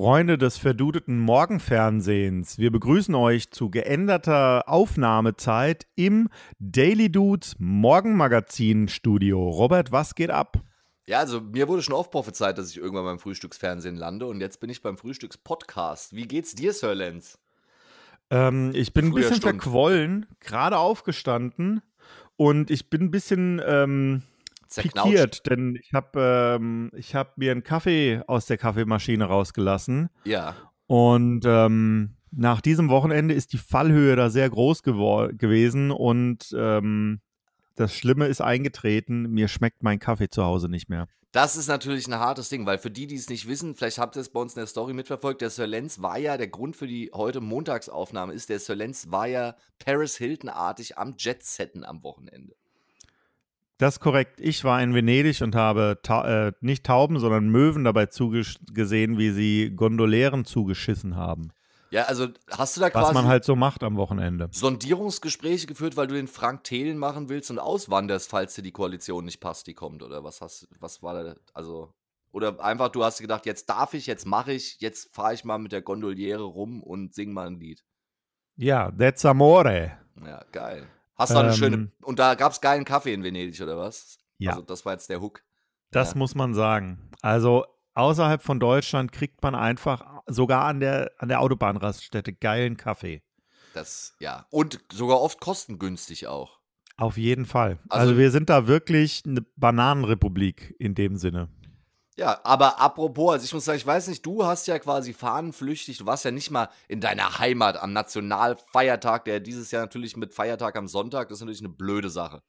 Freunde des verdudeten Morgenfernsehens, wir begrüßen euch zu geänderter Aufnahmezeit im Daily Dudes Morgenmagazin Studio. Robert, was geht ab? Ja, also mir wurde schon oft prophezeit, dass ich irgendwann beim Frühstücksfernsehen lande und jetzt bin ich beim Frühstückspodcast. Wie geht's dir, Sir Lenz? Ähm, ich bin ein Früher bisschen Stund. verquollen, gerade aufgestanden und ich bin ein bisschen ähm, Zerknautscht. pikiert, denn ich habe ähm, ich hab mir einen Kaffee aus der Kaffeemaschine rausgelassen Ja. und ähm, nach diesem Wochenende ist die Fallhöhe da sehr groß gewesen und ähm, das Schlimme ist eingetreten, mir schmeckt mein Kaffee zu Hause nicht mehr. Das ist natürlich ein hartes Ding, weil für die, die es nicht wissen, vielleicht habt ihr es bei uns in der Story mitverfolgt, der Sir Lenz war ja, der Grund für die heute Montagsaufnahme ist, der Sir Lenz war ja Paris Hilton-artig am Jet-Setten am Wochenende. Das ist korrekt. Ich war in Venedig und habe ta äh, nicht Tauben, sondern Möwen dabei zugesehen, wie sie Gondolieren zugeschissen haben. Ja, also hast du da Was quasi man halt so macht am Wochenende. Sondierungsgespräche geführt, weil du den Frank Thelen machen willst und auswanderst, falls dir die Koalition nicht passt, die kommt? Oder was hast was war da, also oder einfach du hast gedacht, jetzt darf ich, jetzt mache ich, jetzt fahre ich mal mit der Gondoliere rum und sing mal ein Lied. Ja, that's amore. Ja, geil. Hast du auch eine Ähm, schöne und da gab es geilen Kaffee in Venedig oder was? Ja. Also das war jetzt der Hook. Das Ja. muss man sagen. Also außerhalb von Deutschland kriegt man einfach sogar an der, an der Autobahnraststätte geilen Kaffee. Das ja und sogar oft kostengünstig auch. Auf jeden Fall. Also, Also- wir sind da wirklich eine Bananenrepublik in dem Sinne. Ja, aber apropos, also ich muss sagen, ich weiß nicht, du hast ja quasi fahnenflüchtig, du warst ja nicht mal in deiner Heimat am Nationalfeiertag, der dieses Jahr natürlich mit Feiertag am Sonntag, das ist natürlich eine blöde Sache.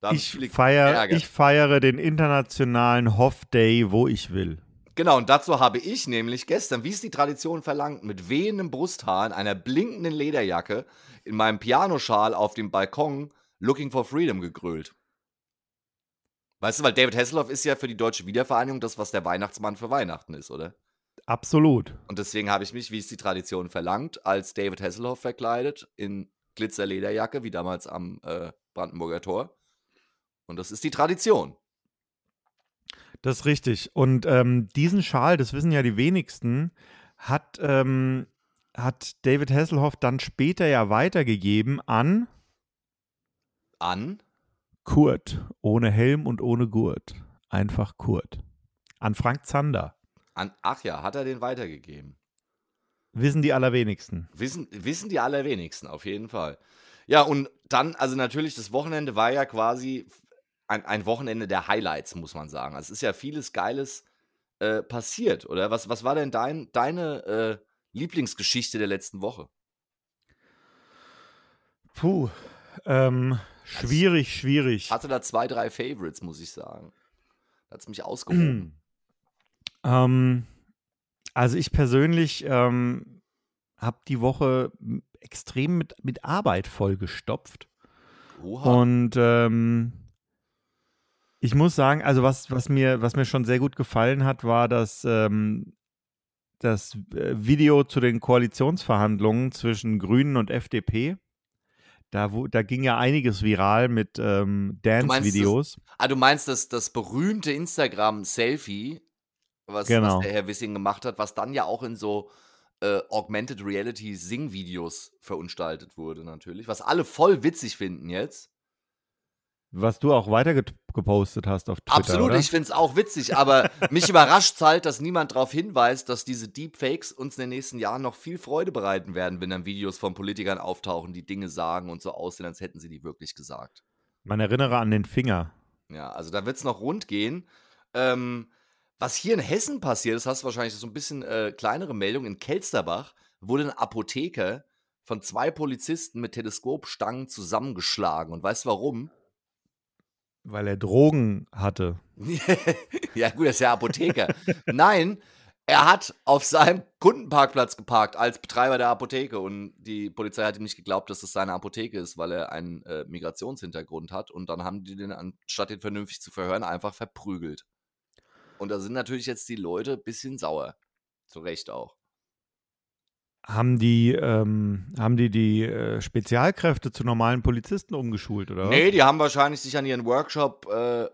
Da Ich, feier, ich feiere den internationalen Hoff Day, wo ich will. Genau, und dazu habe ich nämlich gestern, wie es die Tradition verlangt, mit wehendem Brusthaar in einer blinkenden Lederjacke in meinem Pianoschal auf dem Balkon Looking for Freedom gegrölt. Weißt du, weil David Hasselhoff ist ja für die deutsche Wiedervereinigung das, was der Weihnachtsmann für Weihnachten ist, oder? Absolut. Und deswegen habe ich mich, wie es die Tradition verlangt, als David Hasselhoff verkleidet in Glitzerlederjacke, wie damals am äh, Brandenburger Tor. Und das ist die Tradition. Das ist richtig. Und ähm, diesen Schal, das wissen ja die wenigsten, hat, ähm, hat David Hasselhoff dann später ja weitergegeben an An. Kurt. Ohne Helm und ohne Gurt. Einfach Kurt. An Frank Zander. an ach ja, hat er den weitergegeben. Wissen die allerwenigsten. Wissen, wissen die allerwenigsten, auf jeden Fall. Ja, und dann, also natürlich, das Wochenende war ja quasi ein, ein Wochenende der Highlights, muss man sagen. Also es ist ja vieles Geiles äh, passiert, oder? Was, was war denn dein, deine äh, Lieblingsgeschichte der letzten Woche? Puh. Ähm, schwierig, schwierig. Ich hatte da zwei, drei Favorites, muss ich sagen. Hat es mich ausgehoben. Ähm, also ich persönlich ähm, habe die Woche extrem mit, mit Arbeit vollgestopft. Oha. Und ähm, ich muss sagen, also was, was, mir, was mir schon sehr gut gefallen hat, war das, ähm, das äh, Video zu den Koalitionsverhandlungen zwischen Grünen und FDP. Da, wo, da ging ja einiges viral mit ähm, Dance-Videos. Ah, du meinst das, das berühmte Instagram-Selfie, was, Genau. was der Herr Wissing gemacht hat, was dann ja auch in so äh, Augmented Reality Sing-Videos verunstaltet wurde, natürlich. Was alle voll witzig finden jetzt. Was du auch weiter get- gepostet hast auf Twitter. Absolut, oder? ich finde es auch witzig, aber mich überrascht halt, dass niemand darauf hinweist, dass diese Deepfakes uns in den nächsten Jahren noch viel Freude bereiten werden, wenn dann Videos von Politikern auftauchen, die Dinge sagen und so aussehen, als hätten sie die wirklich gesagt. Man erinnere an den Finger. Ja, also da wird es noch rund gehen. Ähm, was hier in Hessen passiert, das hast du wahrscheinlich so ein bisschen äh, kleinere Meldung, in Kelsterbach wurde ein Apotheker von zwei Polizisten mit Teleskopstangen zusammengeschlagen. Und weißt du warum? Weil er Drogen hatte. ja, gut, er ist ja Apotheker. Nein, er hat auf seinem Kundenparkplatz geparkt als Betreiber der Apotheke und die Polizei hat ihm nicht geglaubt, dass es seine Apotheke ist, weil er einen äh, Migrationshintergrund hat und dann haben die den, anstatt den vernünftig zu verhören, einfach verprügelt. Und da sind natürlich jetzt die Leute ein bisschen sauer. Zu Recht auch. Haben die, ähm, haben die die äh, Spezialkräfte zu normalen Polizisten umgeschult, oder? Nee, die haben wahrscheinlich sich an ihren Workshop äh,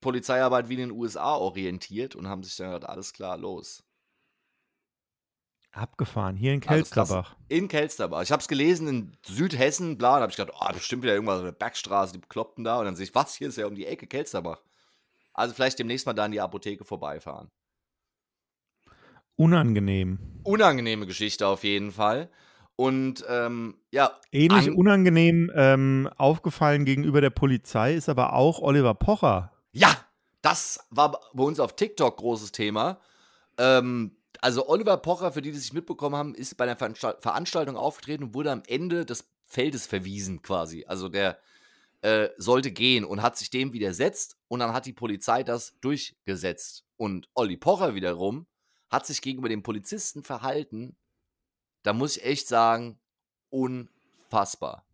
Polizeiarbeit wie in den USA orientiert und haben sich dann gedacht, alles klar, los. Abgefahren, hier in Also. Kelsterbach. In Kelsterbach. Ich habe es gelesen in Südhessen, bla, da habe ich gedacht, oh, bestimmt wieder irgendwas, eine Bergstraße, die Bekloppten da. Und dann sehe ich, was, hier ist ja um die Ecke Kelsterbach. Also vielleicht demnächst mal da in die Apotheke vorbeifahren. Unangenehm. Unangenehme Geschichte auf jeden Fall. Und ähm, ja, Ähnlich An- unangenehm ähm, aufgefallen gegenüber der Polizei ist aber auch Oliver Pocher. Ja, das war bei uns auf TikTok großes Thema. Ähm, also Oliver Pocher, für die, die es nicht mitbekommen haben, ist bei einer Veranstalt Veranstaltung aufgetreten und wurde am Ende des Feldes verwiesen quasi. Also der äh, sollte gehen und hat sich dem widersetzt und dann hat die Polizei das durchgesetzt. Und Olli Pocher wiederum hat sich gegenüber dem Polizisten verhalten, da muss ich echt sagen, unfassbar.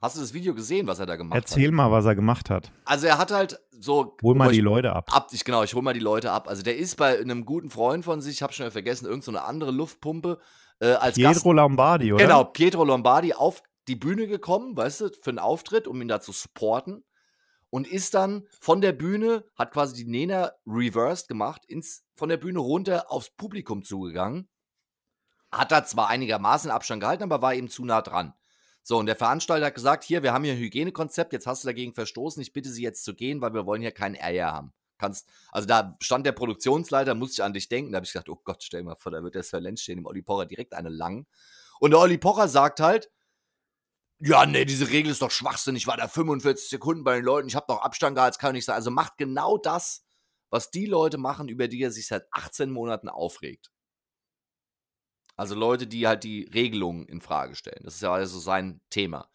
Hast du das Video gesehen, was er da gemacht hat? Erzähl mal, was er gemacht hat. Also er hat halt so. Hol mal ich, die Leute ab. ab. Ich, genau, ich hol mal die Leute ab. Also der ist bei einem guten Freund von sich, ich habe schon vergessen, irgendeine so eine andere Luftpumpe äh, als Gast. Pietro Lombardi, oder? Genau, Pietro Lombardi auf die Bühne gekommen, weißt du, für einen Auftritt, um ihn da zu supporten. Und ist dann von der Bühne, hat quasi die Nena reversed gemacht, ins, von der Bühne runter aufs Publikum zugegangen. Hat da zwar einigermaßen Abstand gehalten, aber war eben zu nah dran. So, und der Veranstalter hat gesagt, hier, wir haben hier ein Hygienekonzept, jetzt hast du dagegen verstoßen, ich bitte Sie jetzt zu gehen, weil wir wollen hier keinen Ärger haben. Kannst, also da stand der Produktionsleiter, musste ich an dich denken, da habe ich gedacht, oh Gott, stell dir mal vor, da wird der Sir Lenz stehen, dem Olli Pocher direkt eine lang. Und der Olli Pocher sagt halt, ja, nee, diese Regel ist doch Schwachsinn, ich war da 45 Sekunden bei den Leuten, ich habe doch Abstand gehalten, kann nicht sein. Also macht genau das, was die Leute machen, über die er sich seit 18 Monaten aufregt. Also Leute, die halt die Regelungen in Frage stellen. Das ist ja also sein Thema.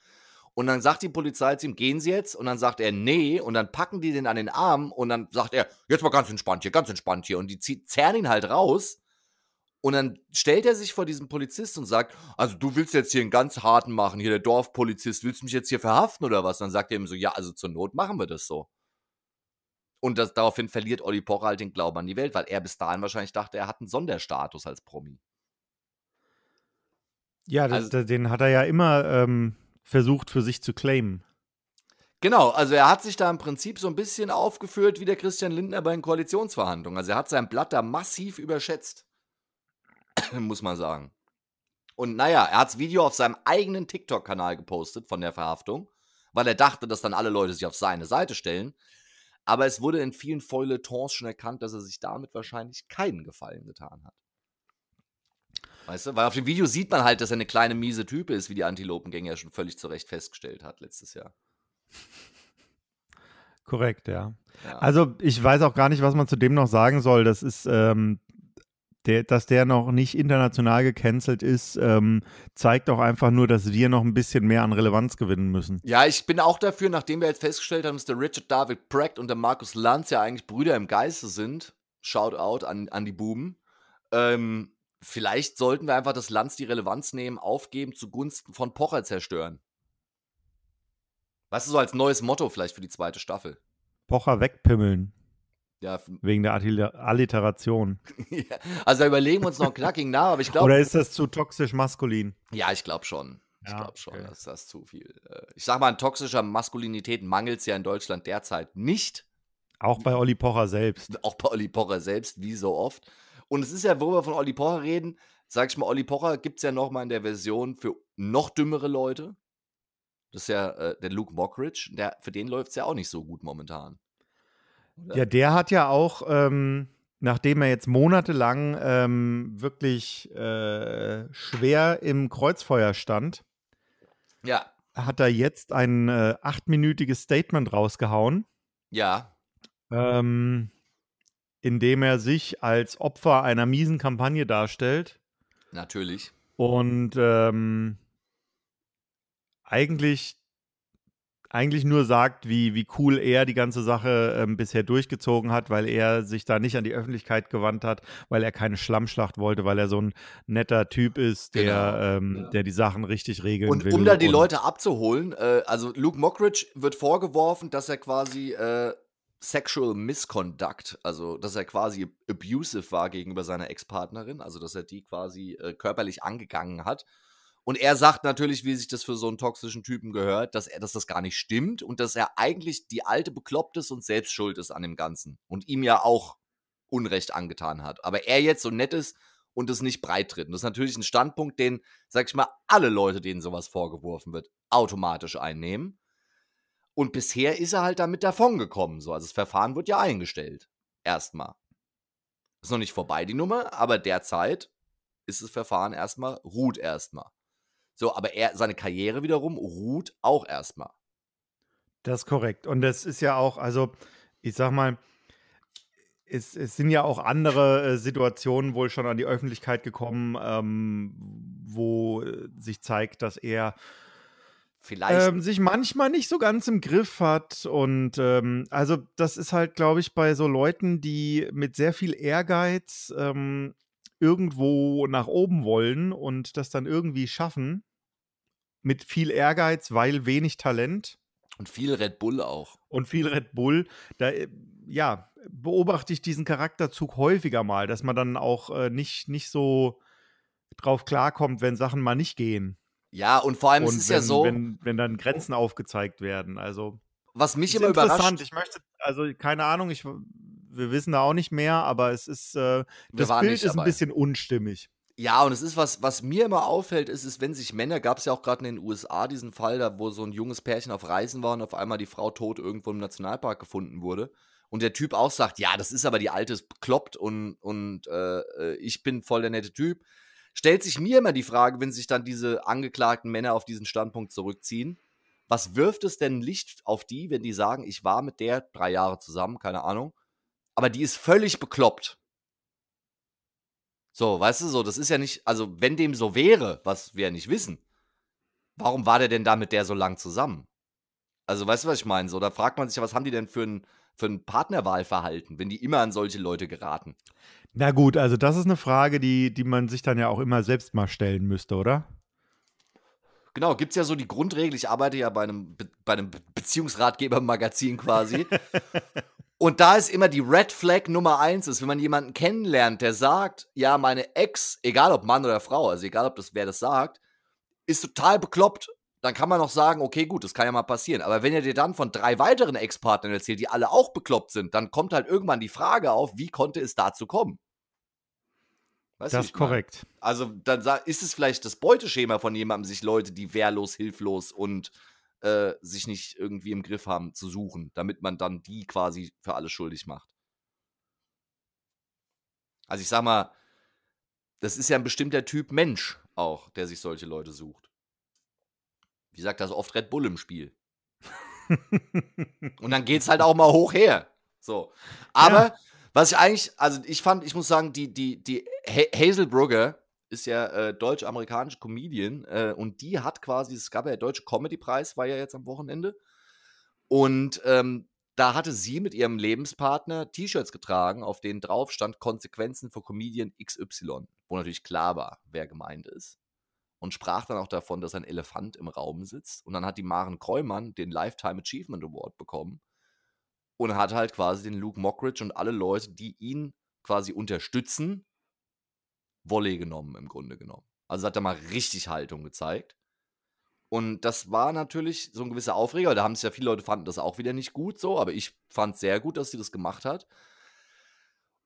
Und dann sagt die Polizei zu ihm, gehen Sie jetzt? Und dann sagt er, nee. Und dann packen die den an den Arm und dann sagt er, jetzt mal ganz entspannt hier, ganz entspannt hier. Und die zerren ihn halt raus. Und dann stellt er sich vor diesem Polizist und sagt, also du willst jetzt hier einen ganz harten machen, hier der Dorfpolizist, willst du mich jetzt hier verhaften oder was? dann sagt er ihm so, ja, also zur Not machen wir das so. Und das, daraufhin verliert Olli Pocher halt den Glauben an die Welt, weil er bis dahin wahrscheinlich dachte, er hat einen Sonderstatus als Promi. Ja, das, Also- den hat er ja immer ähm, versucht für sich zu claimen. Genau, also er hat sich da im Prinzip so ein bisschen aufgeführt wie der Christian Lindner bei den Koalitionsverhandlungen. Also er hat sein Blatt da massiv überschätzt. Muss man sagen. Und naja, er hat das Video auf seinem eigenen TikTok-Kanal gepostet von der Verhaftung, weil er dachte, dass dann alle Leute sich auf seine Seite stellen. Aber es wurde in vielen Feuilletons schon erkannt, dass er sich damit wahrscheinlich keinen Gefallen getan hat. Weißt du, weil auf dem Video sieht man halt, dass er eine kleine miese Type ist, wie die Antilopengänger schon völlig zu Recht festgestellt hat letztes Jahr. Korrekt, ja. Ja. Also ich weiß auch gar nicht, was man zu dem noch sagen soll. Das ist, ähm, der, dass der noch nicht international gecancelt ist, ähm, zeigt auch einfach nur, dass wir noch ein bisschen mehr an Relevanz gewinnen müssen. Ja, ich bin auch dafür, nachdem wir jetzt festgestellt haben, dass der Richard David Precht und der Markus Lanz ja eigentlich Brüder im Geiste sind. Shoutout an, an die Buben. Ähm, vielleicht sollten wir einfach das Lanz die Relevanz nehmen, aufgeben zugunsten von Pocher zerstören. Weißt du, so als neues Motto vielleicht für die zweite Staffel. Pocher wegpimmeln, Ja, wegen der Alliter- Alliteration. ja, also da überlegen wir uns noch einen knackigen Namen, aber ich glaube. Oder ist das zu toxisch maskulin? Ja, ich glaube schon. Ich Ja, glaube schon, okay. dass das zu viel. Äh, ich sag mal, an toxischer Maskulinität mangelt es ja in Deutschland derzeit nicht. Auch bei Olli Pocher selbst. auch bei Olli Pocher selbst, wie so oft. Und es ist ja, wo wir von Olli Pocher reden, sag ich mal, Olli Pocher gibt es ja noch mal in der Version für noch dümmere Leute. Das ist ja äh, der Luke Mockridge. Der, für den läuft es ja auch nicht so gut momentan. Oder? Ja, der hat ja auch, ähm, nachdem er jetzt monatelang ähm, wirklich äh, schwer im Kreuzfeuer stand, ja, hat er jetzt ein äh, achtminütiges Statement rausgehauen, ja, ähm, in dem er sich als Opfer einer miesen Kampagne darstellt natürlich. und ähm, eigentlich eigentlich nur sagt, wie, wie cool er die ganze Sache ähm, bisher durchgezogen hat, weil er sich da nicht an die Öffentlichkeit gewandt hat, weil er keine Schlammschlacht wollte, weil er so ein netter Typ ist, der, Genau, ähm, ja. der die Sachen richtig regeln Und will. um da die Leute abzuholen, äh, also Luke Mockridge wird vorgeworfen, dass er quasi äh, Sexual Misconduct, also dass er quasi abusive war gegenüber seiner Ex-Partnerin, also dass er die quasi äh, körperlich angegangen hat. Und er sagt natürlich, wie sich das für so einen toxischen Typen gehört, dass er, dass das gar nicht stimmt und dass er eigentlich die alte bekloppt ist und selbst schuld ist an dem Ganzen und ihm ja auch Unrecht angetan hat. Aber er jetzt so nett ist und es nicht breit tritt. Und das ist natürlich ein Standpunkt, den, sag ich mal, alle Leute, denen sowas vorgeworfen wird, automatisch einnehmen. Und bisher ist er halt damit davongekommen. So. Also das Verfahren wird ja eingestellt. Erstmal. Ist noch nicht vorbei, die Nummer, aber derzeit ist das Verfahren erstmal, ruht erstmal. So, aber er, seine Karriere wiederum ruht auch erstmal. Das ist korrekt. Und das ist ja auch, also ich sag mal, es, es sind ja auch andere äh, Situationen wohl schon an die Öffentlichkeit gekommen, ähm, wo äh, sich zeigt, dass er Vielleicht. ähm, sich manchmal nicht so ganz im Griff hat. Und ähm, also das ist halt, glaube ich, bei so Leuten, die mit sehr viel Ehrgeiz ähm, irgendwo nach oben wollen und das dann irgendwie schaffen, mit viel Ehrgeiz, weil wenig Talent und viel Red Bull auch. und viel Red Bull, da äh, ja, beobachte ich diesen Charakterzug häufiger mal, dass man dann auch äh, nicht, nicht so drauf klarkommt, wenn Sachen mal nicht gehen. Ja, und vor allem Und es ist wenn, ja so, wenn, wenn dann Grenzen aufgezeigt werden. Also was mich ist immer interessant. überrascht. Ich möchte, also keine Ahnung, ich, wir wissen da auch nicht mehr, aber es ist, äh, das Bild ist ein dabei. bisschen unstimmig. Ja, und es ist was, was mir immer auffällt, ist, ist wenn sich Männer, gab es ja auch gerade in den USA diesen Fall, da wo so ein junges Pärchen auf Reisen war und auf einmal die Frau tot irgendwo im Nationalpark gefunden wurde. Und der Typ auch sagt, ja, das ist aber die alte, ist bekloppt und, und äh, äh, ich bin voll der nette Typ. Stellt sich mir immer die Frage, wenn sich dann diese angeklagten Männer auf diesen Standpunkt zurückziehen, was wirft es denn Licht auf die, wenn die sagen, ich war mit der drei Jahre zusammen, keine Ahnung, aber die ist völlig bekloppt. So, weißt du, so, das ist ja nicht, also wenn dem so wäre, was wir ja nicht wissen, warum war der denn da mit der so lang zusammen? Also, weißt du, was ich meine? So, da fragt man sich ja, was haben die denn für ein, für ein Partnerwahlverhalten, wenn die immer an solche Leute geraten? Na gut, also das ist eine Frage, die, die man sich dann ja auch immer selbst mal stellen müsste, oder? Genau, gibt es ja so die Grundregel, ich arbeite ja bei einem, Be bei einem Be Beziehungsratgeber-Magazin quasi. Und da ist immer die Red Flag Nummer eins ist, wenn man jemanden kennenlernt, der sagt, ja, meine Ex, egal ob Mann oder Frau, also egal ob das wer das sagt, ist total bekloppt, dann kann man noch sagen, okay, gut, das kann ja mal passieren. Aber wenn er dir dann von drei weiteren Ex-Partnern erzählt, die alle auch bekloppt sind, dann kommt halt irgendwann die Frage auf, wie konnte es dazu kommen? Weißt das ist meine? korrekt. Also dann ist es vielleicht das Beuteschema von jemandem, sich Leute, die wehrlos, hilflos und äh, sich nicht irgendwie im Griff haben, zu suchen, damit man dann die quasi für alles schuldig macht. Also ich sag mal, das ist ja ein bestimmter Typ Mensch auch, der sich solche Leute sucht. Wie sagt das oft Red Bull im Spiel? Und dann geht's halt auch mal hoch her. So. Aber Ja. was ich eigentlich, also ich fand, ich muss sagen, die, die, die Ha- Hazel Brugger ist ja äh, deutsch-amerikanische Comedian äh, und die hat quasi, es gab ja der Deutsche Comedy-Preis, war ja jetzt am Wochenende. Und ähm, da hatte sie mit ihrem Lebenspartner T-Shirts getragen, auf denen drauf stand Konsequenzen für Comedian XY, wo natürlich klar war, wer gemeint ist. Und sprach dann auch davon, dass ein Elefant im Raum sitzt. Und dann hat die Maren Kreumann den Lifetime Achievement Award bekommen und hat halt quasi den Luke Mockridge und alle Leute, die ihn quasi unterstützen, Volley genommen, im Grunde genommen. Also hat er mal richtig Haltung gezeigt. Und das war natürlich so ein gewisser Aufreger. Da haben sich ja viele Leute fanden das auch wieder nicht gut so, aber ich fand sehr gut, dass sie das gemacht hat.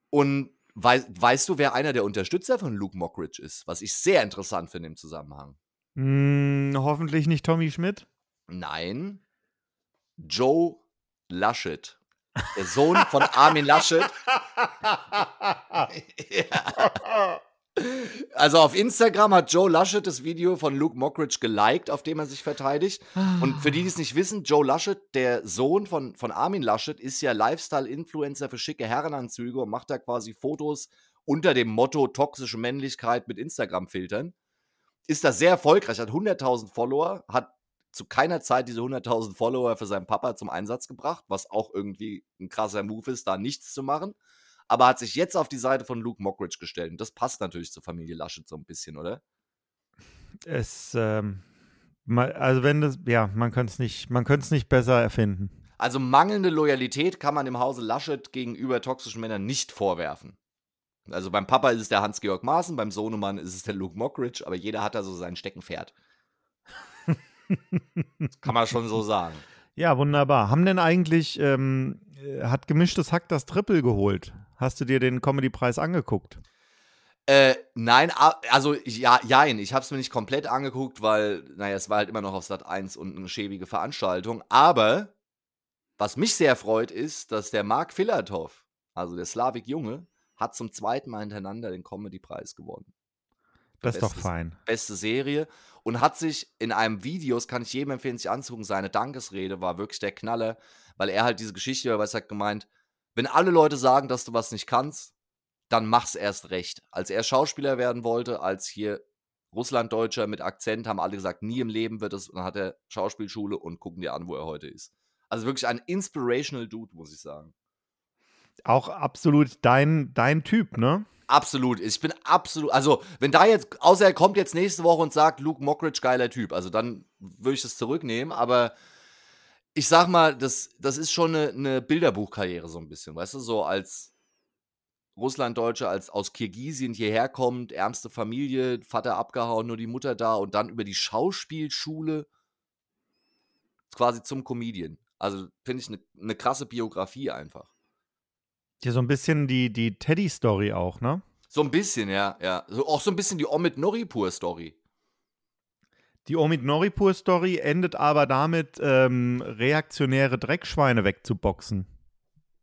Und wei weißt du, wer einer der Unterstützer von Luke Mockridge ist? Was ich sehr interessant finde im Zusammenhang. Hm, hoffentlich nicht Tommy Schmidt. Nein, Joe Laschet. Der Sohn von Armin Laschet. ja. Also auf Instagram hat Joe Laschet das Video von Luke Mockridge geliked, auf dem er sich verteidigt. Und für die, die es nicht wissen, Joe Laschet, der Sohn von, von Armin Laschet, ist ja Lifestyle-Influencer für schicke Herrenanzüge und macht da quasi Fotos unter dem Motto toxische Männlichkeit mit Instagram-Filtern. Ist da sehr erfolgreich, hat 100.000 Follower, hat zu keiner Zeit diese 100.000 Follower für seinen Papa zum Einsatz gebracht, was auch irgendwie ein krasser Move ist, da nichts zu machen. Aber hat sich jetzt auf die Seite von Luke Mockridge gestellt. Und das passt natürlich zur Familie Laschet so ein bisschen, oder? Es, ähm, also wenn das, ja, man könnte es nicht, man könnte es nicht besser erfinden. Also mangelnde Loyalität kann man im Hause Laschet gegenüber toxischen Männern nicht vorwerfen. Also beim Papa ist es der Hans-Georg Maaßen, beim Sohnemann ist es der Luke Mockridge, aber jeder hat da so sein Steckenpferd. kann man schon so sagen. Ja, wunderbar. Haben denn eigentlich, ähm, äh, hat gemischtes Hack das Triple geholt? Hast du dir den Comedy-Preis angeguckt? Äh, nein, also ja, jein. Ich habe es mir nicht komplett angeguckt, weil, naja, es war halt immer noch auf Sat 1 und eine schäbige Veranstaltung. Aber was mich sehr freut, ist, dass der Mark Filatov, also der Slavik Junge, hat zum zweiten Mal hintereinander den Comedy-Preis gewonnen. Das ist doch fein. Beste Serie und hat sich in einem Video, das kann ich jedem empfehlen, sich anzugucken, seine Dankesrede war wirklich der Knaller, weil er halt diese Geschichte, weil er hat gemeint, wenn alle Leute sagen, dass du was nicht kannst, dann mach's erst recht. Als er Schauspieler werden wollte, als hier Russlanddeutscher mit Akzent, haben alle gesagt, nie im Leben wird es. Und dann hat er Schauspielschule und gucken dir an, wo er heute ist. Also wirklich ein inspirational Dude, muss ich sagen. Auch absolut dein, dein Typ, ne? Absolut. Ich bin absolut. Also, wenn da jetzt, außer er kommt jetzt nächste Woche und sagt, Luke Mockridge, geiler Typ, also dann würde ich das zurücknehmen. Aber ich sag mal, das, das ist schon eine, eine Bilderbuchkarriere so ein bisschen, weißt du, so als Russlanddeutscher, als aus Kirgisien hierher kommt, ärmste Familie, Vater abgehauen, nur die Mutter da und dann über die Schauspielschule quasi zum Comedian. Also finde ich eine ne krasse Biografie einfach. Ja, so ein bisschen die, die Teddy-Story auch, ne? So ein bisschen, ja, ja. So, auch so ein bisschen die Omid Noripur-Story. Die Omid Noripur-Story endet aber damit, ähm, reaktionäre Dreckschweine wegzuboxen.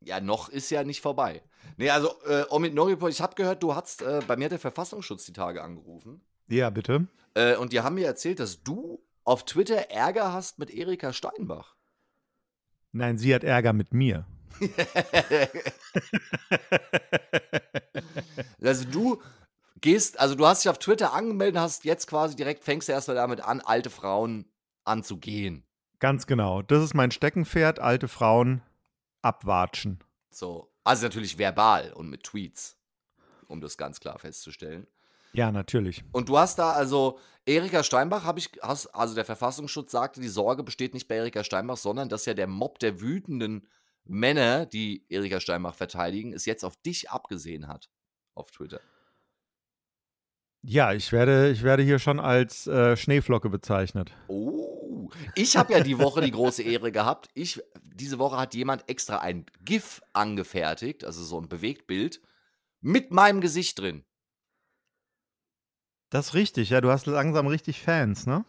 Ja, noch ist ja nicht vorbei. Nee, also äh, Omid Noripur, ich habe gehört, du hast, äh, bei mir hat der Verfassungsschutz die Tage angerufen. Ja, bitte. Äh, und die haben mir erzählt, dass du auf Twitter Ärger hast mit Erika Steinbach. Nein, sie hat Ärger mit mir. also du gehst, also du hast dich auf Twitter angemeldet, hast jetzt quasi direkt, fängst du erstmal damit an, alte Frauen anzugehen. Ganz genau. Das ist mein Steckenpferd, alte Frauen abwatschen. So. Also natürlich verbal und mit Tweets, um das ganz klar festzustellen. Ja, natürlich. Und du hast da also Erika Steinbach, habe ich, hast, also der Verfassungsschutz sagte, die Sorge besteht nicht bei Erika Steinbach, sondern dass ja der Mob der wütenden Männer, die Erika Steinbach verteidigen, es jetzt auf dich abgesehen hat auf Twitter. Ja, ich werde, ich werde hier schon als äh, Schneeflocke bezeichnet. Oh, ich habe ja die Woche die große Ehre gehabt. Ich, diese Woche hat jemand extra ein GIF angefertigt, also so ein Bewegtbild, mit meinem Gesicht drin. Das ist richtig, ja, du hast langsam richtig Fans, ne?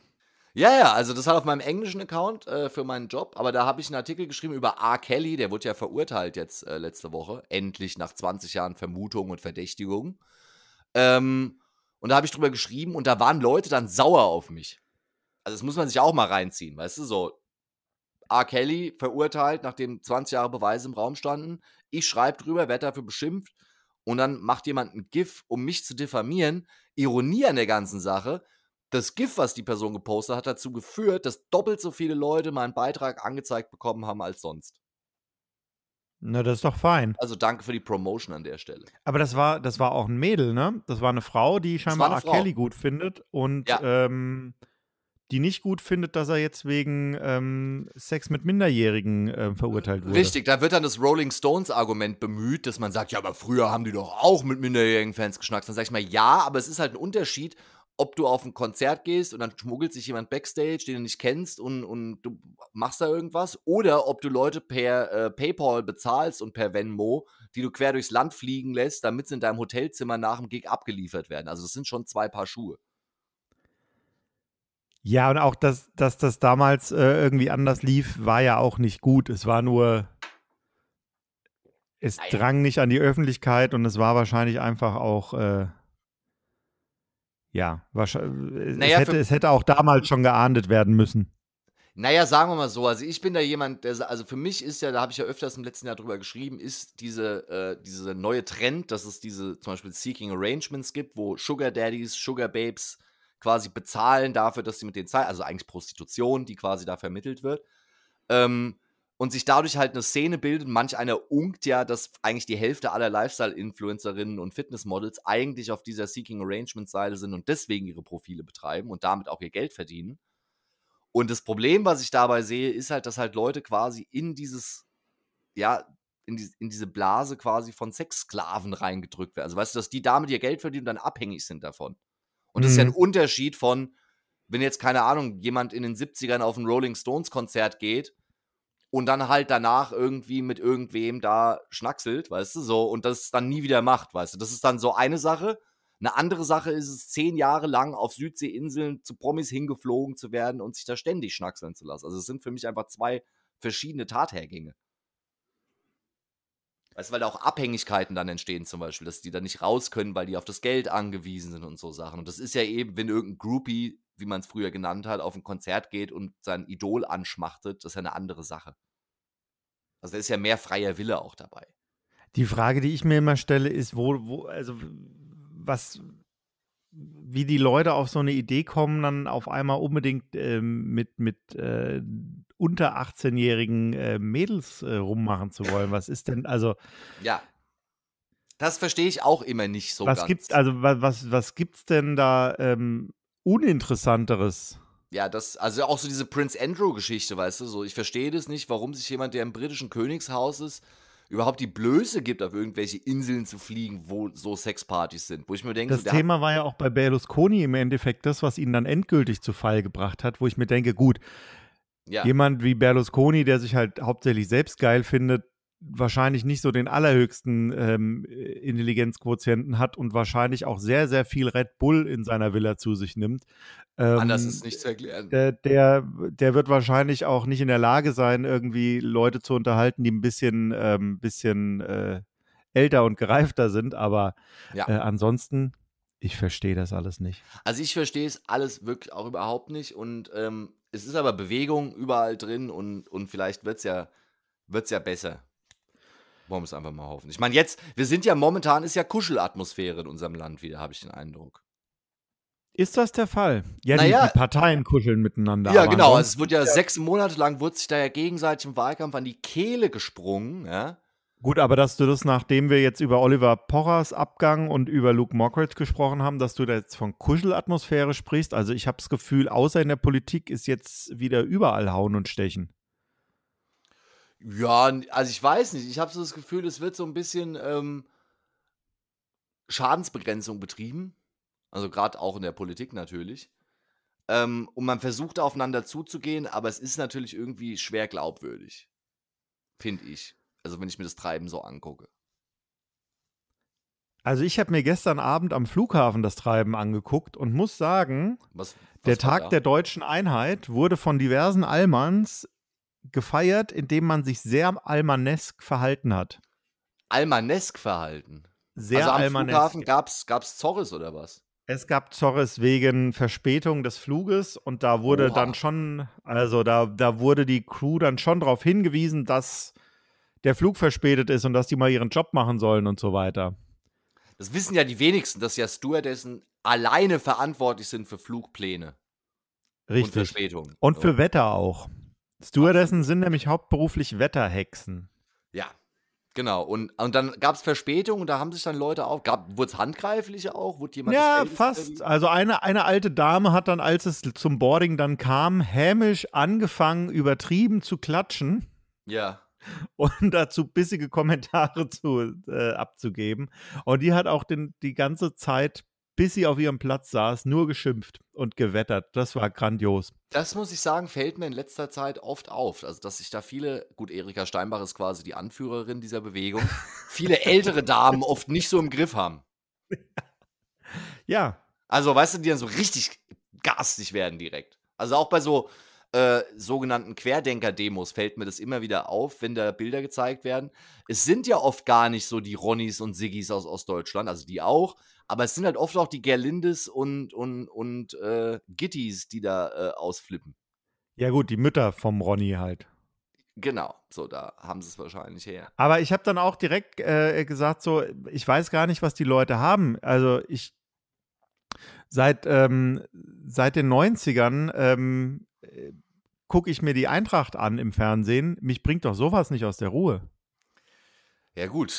Ja, ja, also das hat auf meinem englischen Account äh, für meinen Job, aber da habe ich einen Artikel geschrieben über R. Kelly, der wurde ja verurteilt jetzt äh, letzte Woche, endlich nach 20 Jahren Vermutung und Verdächtigung. Ähm, und da habe ich drüber geschrieben und da waren Leute dann sauer auf mich. Also das muss man sich auch mal reinziehen, weißt du, so R. Kelly verurteilt, nachdem 20 Jahre Beweise im Raum standen. Ich schreibe drüber, werde dafür beschimpft und dann macht jemand ein GIF, um mich zu diffamieren. Ironie an der ganzen Sache, das GIF, was die Person gepostet hat, hat dazu geführt, dass doppelt so viele Leute meinen Beitrag angezeigt bekommen haben als sonst. Na, das ist doch fein. Also danke für die Promotion an der Stelle. Aber das war, das war auch ein Mädel, ne? Das war eine Frau, die scheinbar R. Kelly gut findet und ja. ähm, die nicht gut findet, dass er jetzt wegen ähm, Sex mit Minderjährigen äh, verurteilt wurde. Richtig, da wird dann das Rolling Stones-Argument bemüht, dass man sagt, ja, aber früher haben die doch auch mit minderjährigen Fans geschnackt. Dann sage ich mal, ja, aber es ist halt ein Unterschied, ob du auf ein Konzert gehst und dann schmuggelt sich jemand Backstage, den du nicht kennst und, und du machst da irgendwas, oder ob du Leute per äh, PayPal bezahlst und per Venmo, die du quer durchs Land fliegen lässt, damit sie in deinem Hotelzimmer nach dem Gig abgeliefert werden. Also das sind schon zwei Paar Schuhe. Ja, und auch, dass, dass das damals äh, irgendwie anders lief, war ja auch nicht gut. Es war nur, es naja. drang nicht an die Öffentlichkeit und es war wahrscheinlich einfach auch, äh, ja, wahrscheinlich, naja, es, hätte, es hätte auch damals schon geahndet werden müssen. Naja, sagen wir mal so, also ich bin da jemand, der, also für mich ist ja, da habe ich ja öfters im letzten Jahr drüber geschrieben, ist diese, äh, diese neue Trend, dass es diese zum Beispiel Seeking Arrangements gibt, wo Sugar Daddies, Sugar Babes quasi bezahlen dafür, dass sie mit denen Zeit, also eigentlich Prostitution, die quasi da vermittelt wird. Ähm, und sich dadurch halt eine Szene bildet. Manch einer unkt ja, dass eigentlich die Hälfte aller Lifestyle-Influencerinnen und Fitnessmodels eigentlich auf dieser Seeking Arrangement-Seite sind und deswegen ihre Profile betreiben und damit auch ihr Geld verdienen. Und das Problem, was ich dabei sehe, ist halt, dass halt Leute quasi in dieses, ja, in, die, in diese Blase quasi von Sexsklaven reingedrückt werden. Also weißt du, dass die damit ihr Geld verdienen und dann abhängig sind davon. Und das ist ja ein mhm. Unterschied von, wenn jetzt, keine Ahnung, jemand in den 70ern auf ein Rolling Stones Konzert geht und dann halt danach irgendwie mit irgendwem da schnackselt, weißt du, so, und das dann nie wieder macht, weißt du. Das ist dann so eine Sache. Eine andere Sache ist es, zehn Jahre lang auf Südseeinseln zu Promis hingeflogen zu werden und sich da ständig schnackseln zu lassen. Also es sind für mich einfach zwei verschiedene Tathergänge. Weißt du, weil da auch Abhängigkeiten dann entstehen, zum Beispiel, dass die dann nicht raus können, weil die auf das Geld angewiesen sind und so Sachen. Und das ist ja eben, wenn irgendein Groupie, wie man es früher genannt hat, auf ein Konzert geht und sein Idol anschmachtet, das ist ja eine andere Sache. Also da ist ja mehr freier Wille auch dabei. Die Frage, die ich mir immer stelle, ist, wo, wo, also was, wie die Leute auf so eine Idee kommen, dann auf einmal unbedingt ähm, mit, mit äh, unter 18-jährigen äh, Mädels äh, rummachen zu wollen. Was ist denn, also. Ja. Das verstehe ich auch immer nicht so was ganz. Gibt's, also was, was gibt's denn da ähm, Uninteressanteres? Ja, das, also auch so diese Prince Andrew-Geschichte, weißt du, so, ich verstehe das nicht, warum sich jemand, der im britischen Königshaus ist, überhaupt die Blöße gibt, auf irgendwelche Inseln zu fliegen, wo so Sexpartys sind. Wo ich mir denke, das so, Thema war ja auch bei Berlusconi im Endeffekt das, was ihn dann endgültig zu Fall gebracht hat, wo ich mir denke, gut, ja. jemand wie Berlusconi, der sich halt hauptsächlich selbst geil findet, wahrscheinlich nicht so den allerhöchsten ähm, Intelligenzquotienten hat und wahrscheinlich auch sehr, sehr viel Red Bull in seiner Villa zu sich nimmt. Ähm, Anders ist nicht zu erklären. Der, der, der, wird wahrscheinlich auch nicht in der Lage sein, irgendwie Leute zu unterhalten, die ein bisschen, ähm, bisschen äh, älter und gereifter sind. Aber Ja. äh, ansonsten, ich verstehe das alles nicht. Also ich verstehe es alles wirklich auch überhaupt nicht und ähm, es ist aber Bewegung überall drin und, und vielleicht wird es ja, wird's ja besser. Wollen wir es einfach mal hoffen. Ich meine, jetzt, wir sind ja momentan, ist ja Kuschelatmosphäre in unserem Land wieder, habe ich den Eindruck. Ist das der Fall? Ja, Naja, die, die Parteien kuscheln miteinander. Ja, genau. Also es wurde ja sechs Monate lang, wurde sich da ja gegenseitig im Wahlkampf an die Kehle gesprungen, ja. Gut, aber dass du das, nachdem wir jetzt über Oliver Porras Abgang und über Luke Mockridge gesprochen haben, dass du da jetzt von Kuschelatmosphäre sprichst. Also ich habe das Gefühl, außer in der Politik ist jetzt wieder überall Hauen und Stechen. Ja, also ich weiß nicht. Ich habe so das Gefühl, es wird so ein bisschen ähm, Schadensbegrenzung betrieben. Also gerade auch in der Politik natürlich. Ähm, und man versucht aufeinander zuzugehen, aber es ist natürlich irgendwie schwer glaubwürdig. Finde ich. Also wenn ich mir das Treiben so angucke. Also ich habe mir gestern Abend am Flughafen das Treiben angeguckt und muss sagen, Was, der was war Tag da? der deutschen Einheit wurde von diversen Allmanns gefeiert, indem man sich sehr almanesk verhalten hat. Almanesk verhalten. Sehr also am almanesk. Flughafen gab's, gab's Zorres oder was? Es gab Zorres wegen Verspätung des Fluges und da wurde Oha. dann schon, also da, da wurde die Crew dann schon darauf hingewiesen, dass der Flug verspätet ist und dass die mal ihren Job machen sollen und so weiter. Das wissen ja die wenigsten, dass ja Stewardessen alleine verantwortlich sind für Flugpläne und Richtig. Verspätungen. Und für Wetter auch. Stewardessen sind nämlich hauptberuflich Wetterhexen. Ja, genau. Und, und dann gab es Verspätungen und da haben sich dann Leute auch. Wurde es handgreiflich auch? Wurde jemand Ja, fast. Also eine, eine alte Dame hat dann, als es zum Boarding dann kam, hämisch angefangen, übertrieben zu klatschen. Ja. und dazu bissige Kommentare zu, äh, abzugeben. Und die hat auch den, die ganze Zeit, bis sie auf ihrem Platz saß, nur geschimpft und gewettert. Das war grandios. Das muss ich sagen, fällt mir in letzter Zeit oft auf. Also, dass sich da viele, gut, Erika Steinbach ist quasi die Anführerin dieser Bewegung, viele ältere Damen oft nicht so im Griff haben. Ja, Also, weißt du, die dann so richtig garstig werden direkt. Also auch bei so äh, sogenannten Querdenker-Demos fällt mir das immer wieder auf, wenn da Bilder gezeigt werden. Es sind ja oft gar nicht so die Ronnys und Siggis aus Ostdeutschland, also die auch, aber es sind halt oft auch die Gerlindes und, und, und äh, Gittis, die da äh, ausflippen. ja gut, die Mütter vom Ronny halt. Genau, so, da haben sie es wahrscheinlich her. Aber ich habe dann auch direkt äh, gesagt, so, ich weiß gar nicht, was die Leute haben. Also ich seit, ähm, seit den 90ern ähm, gucke ich mir die Eintracht an im Fernsehen. Mich bringt doch sowas nicht aus der Ruhe. Ja, gut.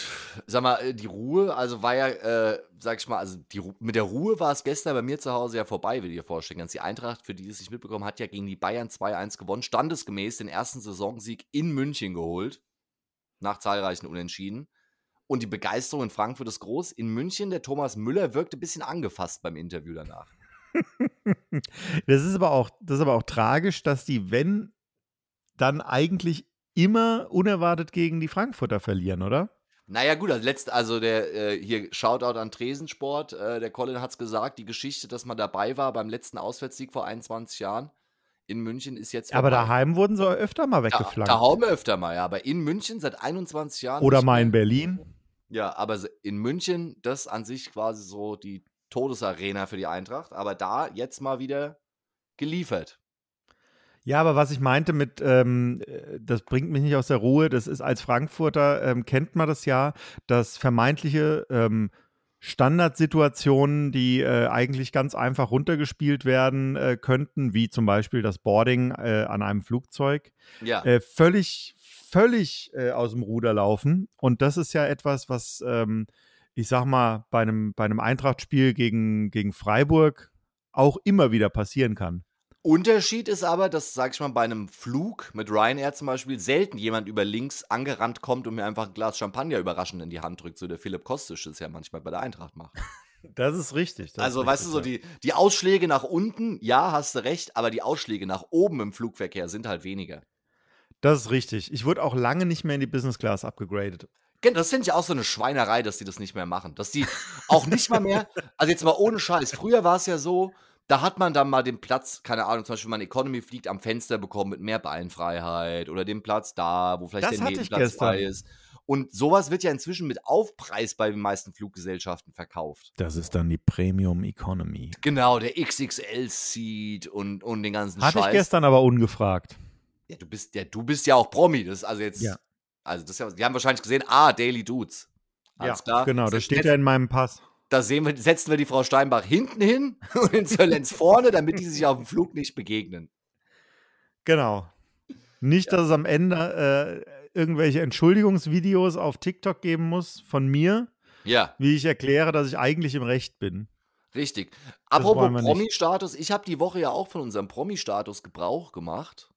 Sag mal, äh, die Ruhe, also war ja, äh, sag ich mal, also die, mit der Ruhe war es gestern bei mir zu Hause ja vorbei, wie du dir vorstellen kannst. Die Eintracht, für die es nicht mitbekommen hat, ja gegen die Bayern 2-1 gewonnen, standesgemäß den ersten Saisonsieg in München geholt, nach zahlreichen Unentschieden. Und die Begeisterung in Frankfurt ist groß. In München, der Thomas Müller wirkte ein bisschen angefasst beim Interview danach. Das ist aber auch, das ist aber auch tragisch, dass die, wenn, dann eigentlich immer unerwartet gegen die Frankfurter verlieren, oder? Naja, gut, also, letzt, also der äh, hier Shoutout an Tresensport. Äh, der Colin hat es gesagt, die Geschichte, dass man dabei war beim letzten Auswärtssieg vor 21 Jahren in München, ist jetzt. Aber daheim wurden sie öfter mal weggeflankt. Da, daheim öfter mal, ja. Aber in München seit 21 Jahren. Oder mal in Berlin. Ja, aber in München, das an sich quasi so die Todesarena für die Eintracht. Aber da jetzt mal wieder geliefert. Ja, aber was ich meinte mit, ähm, äh, das bringt mich nicht aus der Ruhe, das ist als Frankfurter, ähm, kennt man das ja, dass vermeintliche ähm, Standardsituationen, die äh, eigentlich ganz einfach runtergespielt werden äh, könnten, wie zum Beispiel das Boarding äh, an einem Flugzeug, ja. Äh, völlig, völlig äh, aus dem Ruder laufen. Und das ist ja etwas, was, ähm, ich sag mal, bei einem, bei einem Eintrachtspiel gegen, gegen Freiburg auch immer wieder passieren kann. Unterschied ist aber, dass, sag ich mal, bei einem Flug mit Ryanair zum Beispiel selten jemand über links angerannt kommt und mir einfach ein Glas Champagner überraschend in die Hand drückt, so der Philipp Kostisch das ja manchmal bei der Eintracht macht. Das ist richtig. Das also, ist weißt du, so die, die Ausschläge nach unten, ja, hast du recht, aber die Ausschläge nach oben im Flugverkehr sind halt weniger. Das ist richtig. Ich wurde auch lange nicht mehr in die Business Class abgegradet. Das finde ich auch so eine Schweinerei, dass die das nicht mehr machen. Dass die auch nicht mal mehr, also jetzt mal ohne Scheiß. Früher war es ja so, da hat man dann mal den Platz, keine Ahnung, zum Beispiel, wenn man Economy fliegt, am Fenster bekommen mit mehr Beinfreiheit oder den Platz da, wo vielleicht das der Nebenplatz frei ist. Und sowas wird ja inzwischen mit Aufpreis bei den meisten Fluggesellschaften verkauft. Das ist dann die Premium Economy. Genau, der XXL-Seat und, und den ganzen Hatte Scheiß. ich gestern aber ungefragt. Ja, du bist, ja, du bist ja auch Promi. Das ist also jetzt. Ja. Also, das ist ja, die haben wahrscheinlich gesehen, ah, Daily Dudes. Alles ja, klar. genau, das Setz- steht ja in meinem Pass. Da wir, setzen wir die Frau Steinbach hinten hin und den Sir Lenz vorne, damit die sich auf dem Flug nicht begegnen. Genau. Nicht, dass es am Ende äh, irgendwelche Entschuldigungsvideos auf TikTok geben muss von mir, Ja, wie ich erkläre, dass ich eigentlich im Recht bin. richtig. Apropos. Promi-Status, ich habe die Woche ja auch von unserem Promi-Status Gebrauch gemacht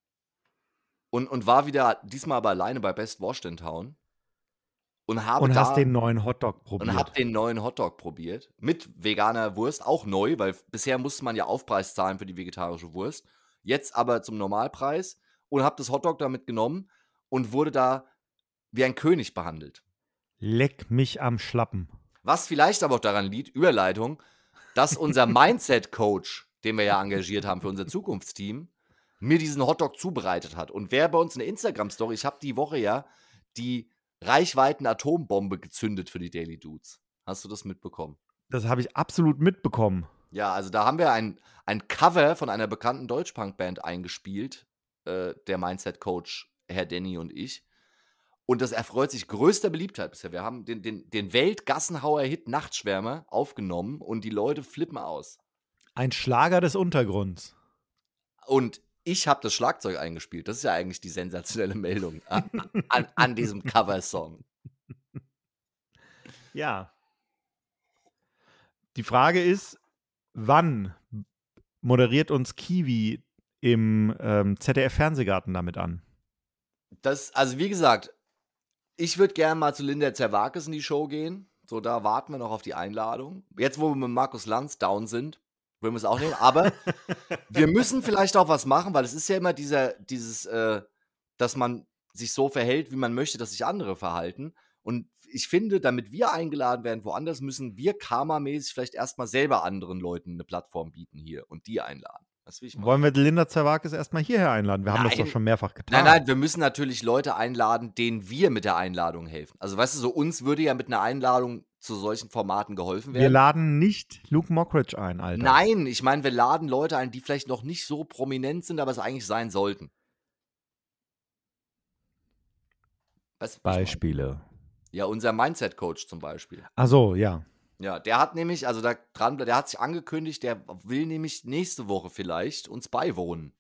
und, und war wieder diesmal aber alleine bei Best Washed in Town und habe Und da hast den neuen Hotdog probiert. und habe den neuen Hotdog probiert mit veganer Wurst, auch neu, weil bisher musste man ja Aufpreis zahlen für die vegetarische Wurst. Jetzt aber zum Normalpreis und habe das Hotdog damit genommen und wurde da wie ein König behandelt. Leck mich am Schlappen. Was vielleicht aber auch daran liegt, Überleitung, dass unser Mindset-Coach, den wir ja engagiert haben für unser Zukunftsteam, mir diesen Hotdog zubereitet hat. Und wer bei uns in der Instagram-Story, ich habe die Woche ja die Reichweiten-Atombombe gezündet für die Daily Dudes. Hast du das mitbekommen? Das habe ich absolut mitbekommen. Ja, also da haben wir ein, ein Cover von einer bekannten Deutschpunk-Band eingespielt, äh, der Mindset-Coach Herr Denny und ich. Und das erfreut sich größter Beliebtheit bisher. Wir haben den, den, den Weltgassenhauer-Hit Nachtschwärmer aufgenommen und die Leute flippen aus. Ein Schlager des Untergrunds. Und ich habe das Schlagzeug eingespielt. Das ist ja eigentlich die sensationelle Meldung an, an, an diesem Cover-Song. Ja. Die Frage ist, wann moderiert uns Kiwi im ähm, ZDF-Fernsehgarten damit an? Das, also wie gesagt, ich würde gerne mal zu Linda Zerwakis in die Show gehen. So, da warten wir noch auf die Einladung. Jetzt, wo wir mit Markus Lanz down sind, würden wir es auch nehmen. Aber wir müssen vielleicht auch was machen, weil es ist ja immer dieser, dieses, äh, dass man sich so verhält, wie man möchte, dass sich andere verhalten. Und ich finde, damit wir eingeladen werden woanders, müssen wir karmamäßig vielleicht erstmal selber anderen Leuten eine Plattform bieten hier und die einladen. Wollen wir Linda Zerwakis erstmal hierher einladen? Wir haben das Nein. doch schon mehrfach getan. Nein, nein, wir müssen natürlich Leute einladen, denen wir mit der Einladung helfen. Also, weißt du, so uns würde ja mit einer Einladung zu solchen Formaten geholfen Wir werden. laden nicht Luke Mockridge ein, Alter. Nein, ich meine, wir laden Leute ein, die vielleicht noch nicht so prominent sind, aber es eigentlich sein sollten. Weißt du? Beispiele. Ja, unser Mindset-Coach zum Beispiel. Ach so, ja. Ja, der hat nämlich, also da dran, der hat sich angekündigt, der will nämlich nächste Woche vielleicht uns beiwohnen.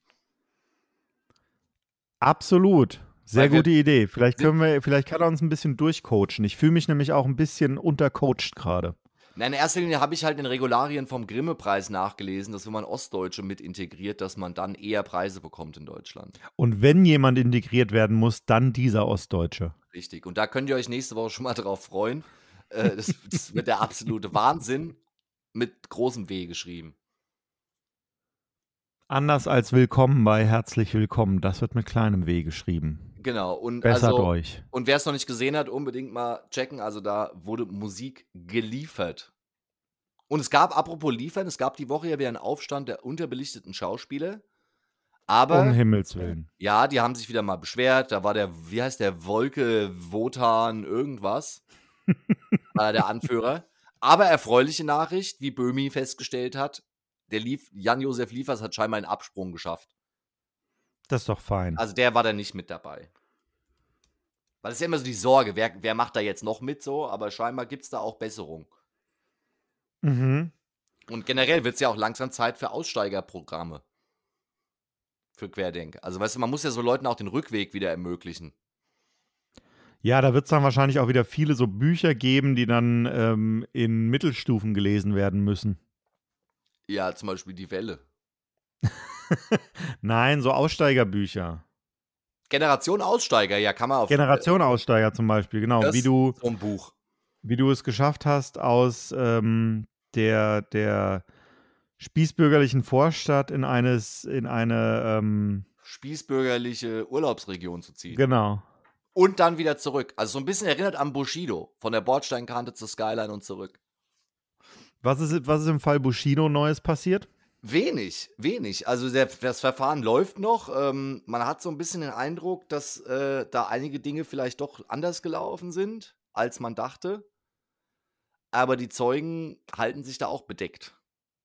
Absolut. Sehr wir- gute Idee. Vielleicht können wir, vielleicht kann er uns ein bisschen durchcoachen. Ich fühle mich nämlich auch ein bisschen untercoacht gerade. In erster Linie habe ich halt in Regularien vom Grimme-Preis nachgelesen, dass wenn man Ostdeutsche mit integriert, dass man dann eher Preise bekommt in Deutschland. Und wenn jemand integriert werden muss, dann dieser Ostdeutsche. Richtig. Und da könnt ihr euch nächste Woche schon mal drauf freuen. Äh, das, das wird der absolute Wahnsinn mit großem W geschrieben. Anders als willkommen bei Herzlich Willkommen. Das wird mit kleinem W geschrieben. Genau. Und Bessert also, euch. Und wer es noch nicht gesehen hat, unbedingt mal checken. Also da wurde Musik geliefert. Und es gab, apropos liefern, es gab die Woche ja wieder einen Aufstand der unterbelichteten Schauspieler. Aber, Um Himmels Willen. ja, die haben sich wieder mal beschwert. Da war der, wie heißt der, Wolke, Wotan, irgendwas. war der Anführer. Aber erfreuliche Nachricht, wie Böhmi festgestellt hat, der lief, Jan-Josef Liefers hat scheinbar einen Absprung geschafft. Das ist doch fein. Also der war da nicht mit dabei. Weil es ist ja immer so die Sorge, wer, wer macht da jetzt noch mit so, aber scheinbar gibt es da auch Besserung. Mhm. Und generell wird es ja auch langsam Zeit für Aussteigerprogramme. Für Querdenker. Also weißt du, man muss ja so Leuten auch den Rückweg wieder ermöglichen. Ja, da wird es dann wahrscheinlich auch wieder viele so Bücher geben, die dann ähm, in Mittelstufen gelesen werden müssen. Ja, zum Beispiel die Welle. Nein, so Aussteigerbücher. Generation Aussteiger, ja, kann man auf Generation Aussteiger zum Beispiel, genau. Das- Wie du, so ein Buch. wie du es geschafft hast, aus ähm, der, der spießbürgerlichen Vorstadt in eines, in eine, ähm, Spießbürgerliche Urlaubsregion zu ziehen. genau. Und dann wieder zurück. Also so ein bisschen erinnert an Bushido. Von der Bordsteinkante zur Skyline und zurück. Was ist, was ist im Fall Bushido Neues passiert? Wenig, wenig. Also der, das Verfahren läuft noch. Ähm, man hat so ein bisschen den Eindruck, dass äh, da einige Dinge vielleicht doch anders gelaufen sind, als man dachte. Aber die Zeugen halten sich da auch bedeckt.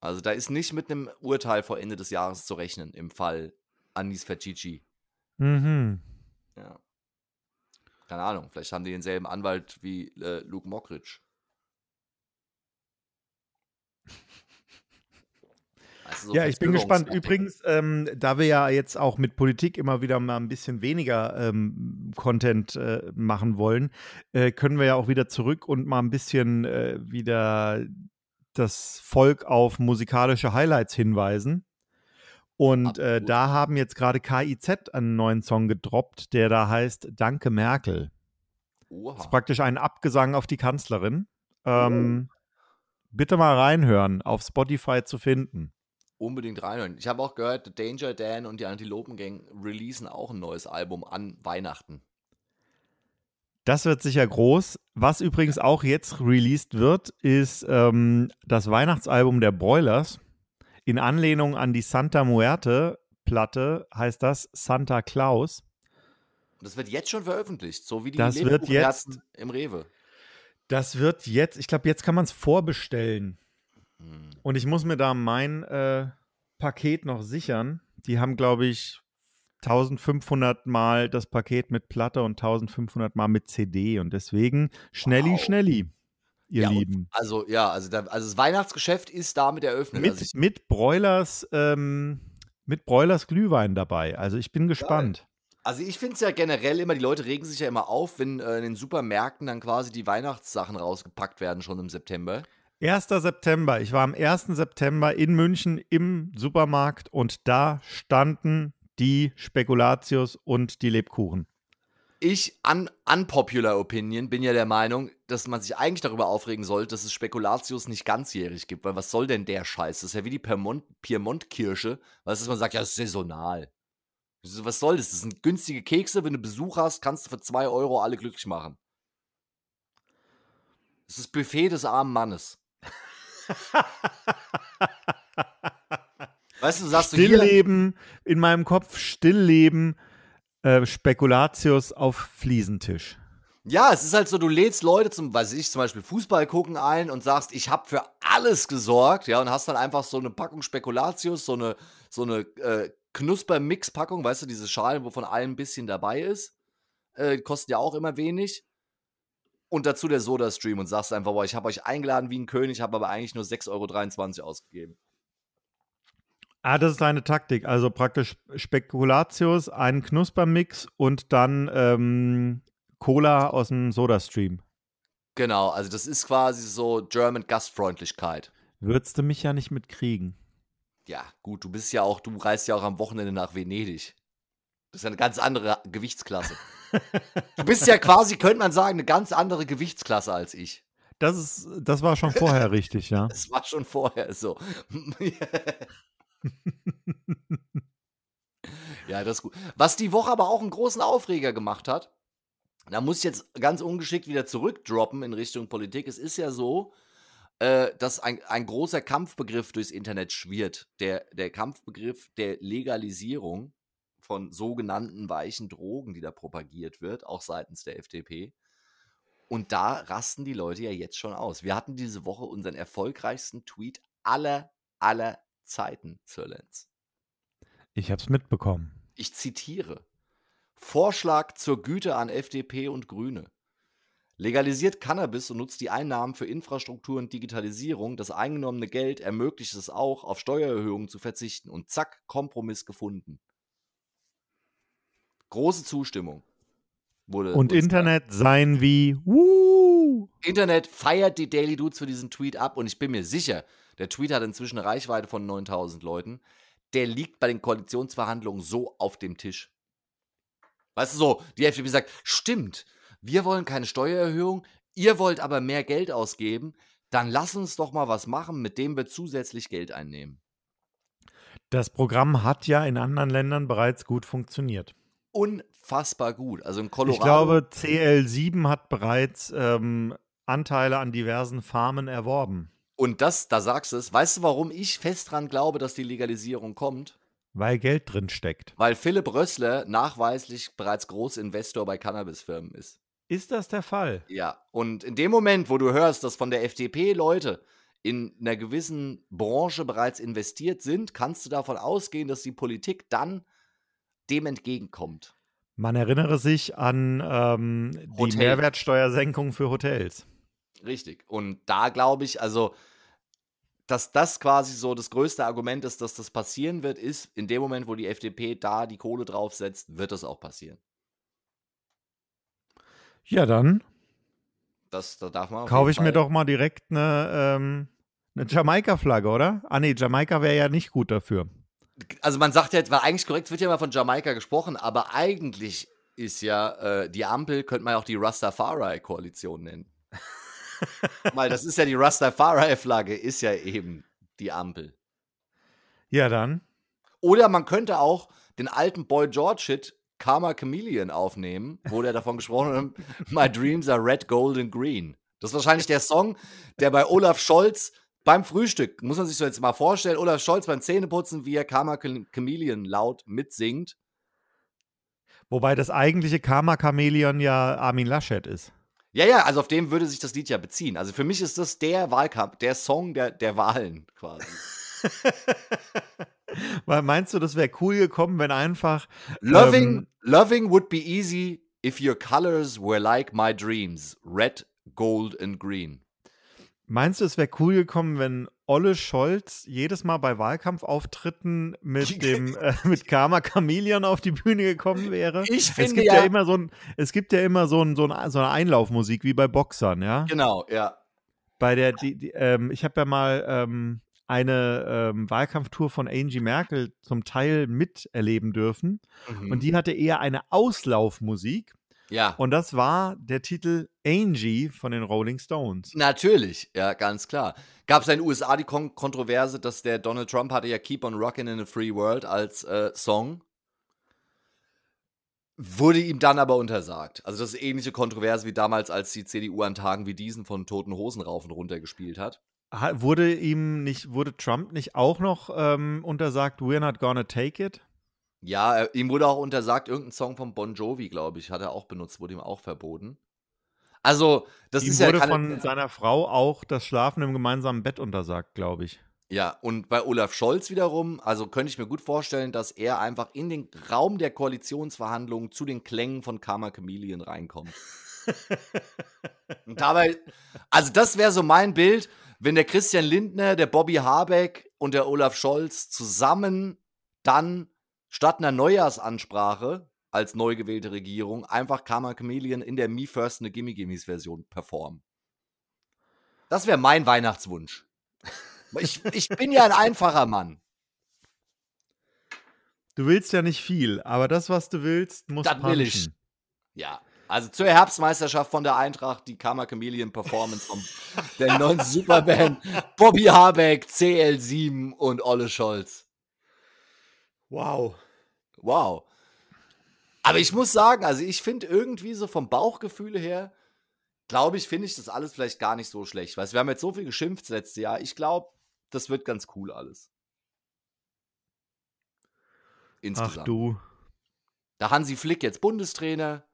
Also da ist nicht mit einem Urteil vor Ende des Jahres zu rechnen im Fall Anis Facici. Mhm. Ja. Keine Ahnung, vielleicht haben die denselben Anwalt wie äh, Luke Mockridge. So Ja, ich bin gespannt. Übrigens, ähm, da wir ja jetzt auch mit Politik immer wieder mal ein bisschen weniger ähm, Content äh, machen wollen, äh, können wir ja auch wieder zurück und mal ein bisschen äh, wieder das Volk auf musikalische Highlights hinweisen. Und äh, da haben jetzt gerade KIZ einen neuen Song gedroppt, der da heißt Danke Merkel. Das ist Oha. praktisch ein Abgesang auf die Kanzlerin. Ähm, Bitte mal reinhören, auf Spotify zu finden. Unbedingt reinhören. Ich habe auch gehört, The Danger Dan und die Antilopen Gang releasen auch ein neues Album an Weihnachten. Das wird sicher groß. Was übrigens auch jetzt released wird, ist ähm, das Weihnachtsalbum der Broilers. In Anlehnung an die Santa Muerte Platte heißt das Santa Claus. Das wird jetzt schon veröffentlicht, so wie die Das wird Lebkuchenherzen im Rewe. Das wird jetzt, ich glaube, jetzt kann man es vorbestellen. Hm. Und ich muss mir da mein äh, Paket noch sichern. Die haben, glaube ich, 1500 Mal das Paket mit Platte und 1500 Mal mit CD. Und deswegen schnelli, Wow. schnelli, ihr Ja, Lieben. Also, ja, also, da, also das Weihnachtsgeschäft ist damit eröffnet. Mit, also ich, mit Broilers, ähm, mit Broilers Glühwein dabei. Also ich bin gespannt. also ich finde es ja generell immer, die Leute regen sich ja immer auf, wenn äh, in den Supermärkten dann quasi die Weihnachtssachen rausgepackt werden, schon im September. 1. September. Ich war am 1. September in München im Supermarkt und da standen die Spekulatius und die Lebkuchen. Ich, un unpopular Opinion, bin ja der Meinung, dass man sich eigentlich darüber aufregen sollte, dass es Spekulatius nicht ganzjährig gibt, weil was soll denn der Scheiß? Das ist ja wie die Piemont- Piemont-Kirsche, weißt du, dass man sagt, ja, das ist saisonal. Was soll das? Das sind günstige Kekse, wenn du Besuch hast, kannst du für 2 Euro alle glücklich machen. Das ist das Buffet des armen Mannes. Weißt du, sagst du hier, Stillleben, in meinem Kopf Stillleben, äh, Spekulatius auf Fliesentisch. Ja, es ist halt so, du lädst Leute zum, weiß ich, zum Beispiel Fußball gucken ein und sagst, ich habe für alles gesorgt, ja, und hast dann einfach so eine Packung Spekulatius, so eine, so eine äh, Knusper-Mix-Packung, weißt du, diese Schalen, wo von allem ein bisschen dabei ist, äh, kosten ja auch immer wenig. Und dazu der Soda-Stream und sagst einfach, boah, ich habe euch eingeladen wie ein König, habe aber eigentlich nur 6,23 Euro ausgegeben. Ah, das ist eine Taktik. Also praktisch Spekulatius, einen Knuspermix und dann ähm, Cola aus dem Sodastream. Genau, also das ist quasi so German Gastfreundlichkeit. Würdest du mich ja nicht mitkriegen. Ja, gut, du bist ja auch, du reist ja auch am Wochenende nach Venedig. Das ist ja eine ganz andere Gewichtsklasse. Du bist ja quasi, könnte man sagen, eine ganz andere Gewichtsklasse als ich. Das, ist, das war schon vorher richtig, ja. Das war schon vorher so. Ja, das ist gut. Was die Woche aber auch einen großen Aufreger gemacht hat, da muss ich jetzt ganz ungeschickt wieder zurückdroppen in Richtung Politik. Es ist ja so, äh, dass ein, ein großer Kampfbegriff durchs Internet schwirrt. Der, der Kampfbegriff der Legalisierung von sogenannten weichen Drogen, die da propagiert wird, auch seitens der FDP. Und da rasten die Leute ja jetzt schon aus. Wir hatten diese Woche unseren erfolgreichsten Tweet aller, aller Zeiten zur Lenz. Ich habe es mitbekommen. Ich zitiere. Vorschlag zur Güte an FDP und Grüne. Legalisiert Cannabis und nutzt die Einnahmen für Infrastruktur und Digitalisierung. Das eingenommene Geld ermöglicht es auch, auf Steuererhöhungen zu verzichten. Und zack, Kompromiss gefunden. Große Zustimmung. Wurde, und Internet sein wie Woo! Internet feiert die Daily Dudes für diesen Tweet ab und ich bin mir sicher, der Tweet hat inzwischen eine Reichweite von 9000 Leuten. Der liegt bei den Koalitionsverhandlungen so auf dem Tisch. Weißt du so, die FDP sagt, stimmt, wir wollen keine Steuererhöhung, ihr wollt aber mehr Geld ausgeben, dann lass uns doch mal was machen, mit dem wir zusätzlich Geld einnehmen. Das Programm hat ja in anderen Ländern bereits gut funktioniert. Unfassbar gut. Also in Colorado. Ich glaube, CL7 hat bereits ähm, Anteile an diversen Farmen erworben. Und das, da sagst du es, weißt du, warum ich fest dran glaube, dass die Legalisierung kommt? Weil Geld drin steckt. Weil Philipp Rössler nachweislich bereits Großinvestor bei Cannabisfirmen ist. Ist das der Fall? Ja, und in dem Moment, wo du hörst, dass von der FDP Leute in einer gewissen Branche bereits investiert sind, kannst du davon ausgehen, dass die Politik dann dem entgegenkommt. Man erinnere sich an ähm, die Mehrwertsteuersenkung für Hotels. Richtig. Und da glaube ich, also, dass das quasi so das größte Argument ist, dass das passieren wird, ist, in dem Moment, wo die FDP da die Kohle draufsetzt, wird das auch passieren. Ja, dann. Das, da darf man. Kaufe ich Fall. mir doch mal direkt eine, ähm, eine Jamaika-Flagge, oder? Ah, nee, Jamaika wäre ja nicht gut dafür. Also, man sagt ja, war eigentlich korrekt, es wird ja mal von Jamaika gesprochen, aber eigentlich ist ja äh, die Ampel, könnte man ja auch die Rastafari-Koalition nennen. Weil das ist ja die Rastafari-Flagge, ist ja eben die Ampel. Ja, dann. Oder man könnte auch den alten Boy George-Hit Karma Chameleon aufnehmen, wo der davon gesprochen hat, My Dreams are Red, Gold and Green. Das ist wahrscheinlich der Song, der bei Olaf Scholz beim Frühstück, muss man sich so jetzt mal vorstellen, Olaf Scholz beim Zähneputzen, wie er Karma Chameleon laut mitsingt. Wobei das eigentliche Karma Chameleon ja Armin Laschet ist. Ja, ja, also auf dem würde sich das Lied ja beziehen. Also für mich ist das der Wahlkampf, der Song der, der Wahlen quasi. Weil meinst du, das wäre cool gekommen, wenn einfach. Loving, ähm, loving would be easy if your colors were like my dreams. Red, gold and green. Meinst du, es wäre cool gekommen, wenn Olle Scholz jedes Mal bei Wahlkampfauftritten mit dem äh, mit Karma Chameleon auf die Bühne gekommen wäre? Ich finde es gibt ja, ja immer so ein, es gibt ja immer so, ein, so, ein, so eine Einlaufmusik wie bei Boxern, ja? Genau, ja. Bei der, die, die ähm, ich habe ja mal ähm, eine ähm, Wahlkampftour von Angie Merkel zum Teil miterleben dürfen. Mhm. Und die hatte eher eine Auslaufmusik. Ja. Und das war der Titel Angie von den Rolling Stones. Natürlich, ja, ganz klar. Gab es in den USA die Kon Kontroverse, dass der Donald Trump hatte ja Keep on Rockin' in a Free World als äh, Song. Wurde ihm dann aber untersagt. Also das ist ähnliche Kontroverse wie damals, als die CDU an Tagen wie diesen von Toten Hosen rauf und runter gespielt hat. Wurde ihm nicht, wurde Trump nicht auch noch ähm, untersagt, we're not gonna take it? Ja, er, ihm wurde auch untersagt, irgendein Song von Bon Jovi, glaube ich, hat er auch benutzt, wurde ihm auch verboten. Also, das ihm ist wurde ja keine, von seiner Frau auch das Schlafen im gemeinsamen Bett untersagt, glaube ich. Ja, und bei Olaf Scholz wiederum, also könnte ich mir gut vorstellen, dass er einfach in den Raum der Koalitionsverhandlungen zu den Klängen von Karma Chameleon reinkommt. und dabei, also das wäre so mein Bild, wenn der Christian Lindner, der Bobby Habeck und der Olaf Scholz zusammen dann statt einer Neujahrsansprache als neu gewählte Regierung einfach Karma Chameleon in der Me First eine Gimme Gimmes Version performen. Das wäre mein Weihnachtswunsch. Ich, ich bin ja ein einfacher Mann. Du willst ja nicht viel, aber das, was du willst, muss das will ich. Ja. Also zur Herbstmeisterschaft von der Eintracht die Karma Chameleon Performance von der neuen Superband Bobby Habeck, CL7 und Olle Scholz. Wow. wow. Aber ich muss sagen, also ich finde irgendwie so vom Bauchgefühl her, glaube ich, finde ich das alles vielleicht gar nicht so schlecht. Weißt, wir haben jetzt so viel geschimpft letztes Jahr. Ich glaube, das wird ganz cool alles. Insgesamt. Ach du. Da Hansi Flick jetzt Bundestrainer.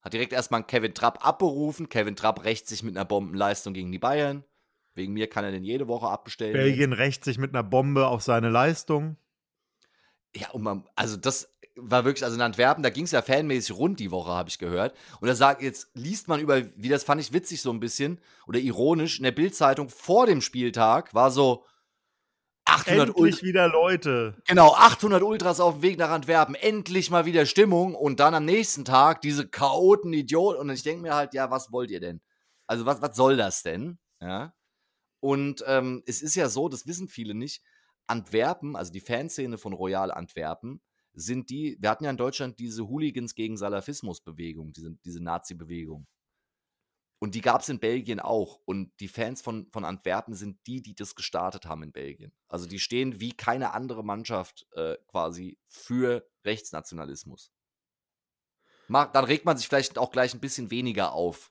Hat direkt erstmal Kevin Trapp abberufen. Kevin Trapp rächt sich mit einer Bombenleistung gegen die Bayern. Wegen mir kann er den jede Woche abbestellen. Belgien rächt sich mit einer Bombe auf seine Leistung. Ja, und man, also das war wirklich, also in Antwerpen, da ging es ja fanmäßig rund die Woche, habe ich gehört. Und da sagt, jetzt liest man über, wie das fand ich witzig so ein bisschen oder ironisch, in der Bildzeitung vor dem Spieltag war so, 800 Endlich wieder Leute. Genau, 800 Ultras auf dem Weg nach Antwerpen. Endlich mal wieder Stimmung. Und dann am nächsten Tag diese Chaoten, Idioten. Und ich denke mir halt, ja, was wollt ihr denn? Also, was, was soll das denn? Ja. Und ähm, es ist ja so, das wissen viele nicht. Antwerpen, also die Fanszene von Royal Antwerpen, sind die, wir hatten ja in Deutschland diese Hooligans gegen Salafismus-Bewegung, diese, diese Nazi-Bewegung. Und die gab es in Belgien auch. Und die Fans von, von Antwerpen sind die, die das gestartet haben in Belgien. Also die stehen wie keine andere Mannschaft äh, quasi für Rechtsnationalismus. dann regt man sich vielleicht auch gleich ein bisschen weniger auf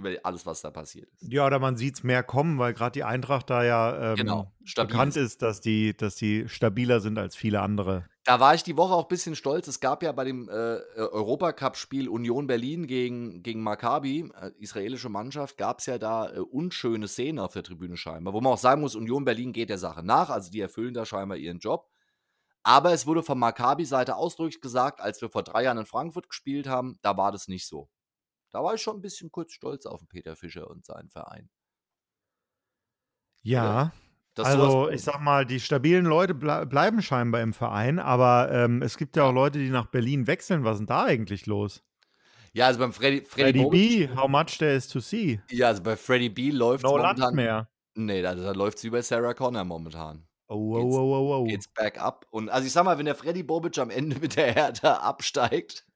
über alles, was da passiert ist. Ja, oder man sieht es mehr kommen, weil gerade die Eintracht da ja ähm, genau, bekannt ist, dass die, dass die stabiler sind als viele andere da war ich die Woche auch ein bisschen stolz. Es gab ja bei dem äh, Europacup-Spiel Union Berlin gegen, gegen Maccabi, äh, israelische Mannschaft, gab es ja da äh, unschöne Szenen auf der Tribüne scheinbar, wo man auch sagen muss, Union Berlin geht der Sache nach, also die erfüllen da scheinbar ihren Job. Aber es wurde von Maccabi-Seite ausdrücklich gesagt, als wir vor drei Jahren in Frankfurt gespielt haben, da war das nicht so. Da war ich schon ein bisschen kurz stolz auf den Peter Fischer und seinen Verein. Ja, also ich sag mal, die stabilen Leute ble bleiben scheinbar im Verein, aber ähm, es gibt ja auch Leute, die nach Berlin wechseln. Was ist denn da eigentlich los? Ja, also beim Freddy, Freddy, Freddy B, how much there is to see. Ja, also bei Freddy B läuft es no momentan. mehr. Nee, da, da läuft es wie bei Sarah Connor momentan. Oh, oh, oh, oh, oh. Geht's back up. Und also ich sag mal, wenn der Freddy Bobic am Ende mit der Hertha absteigt,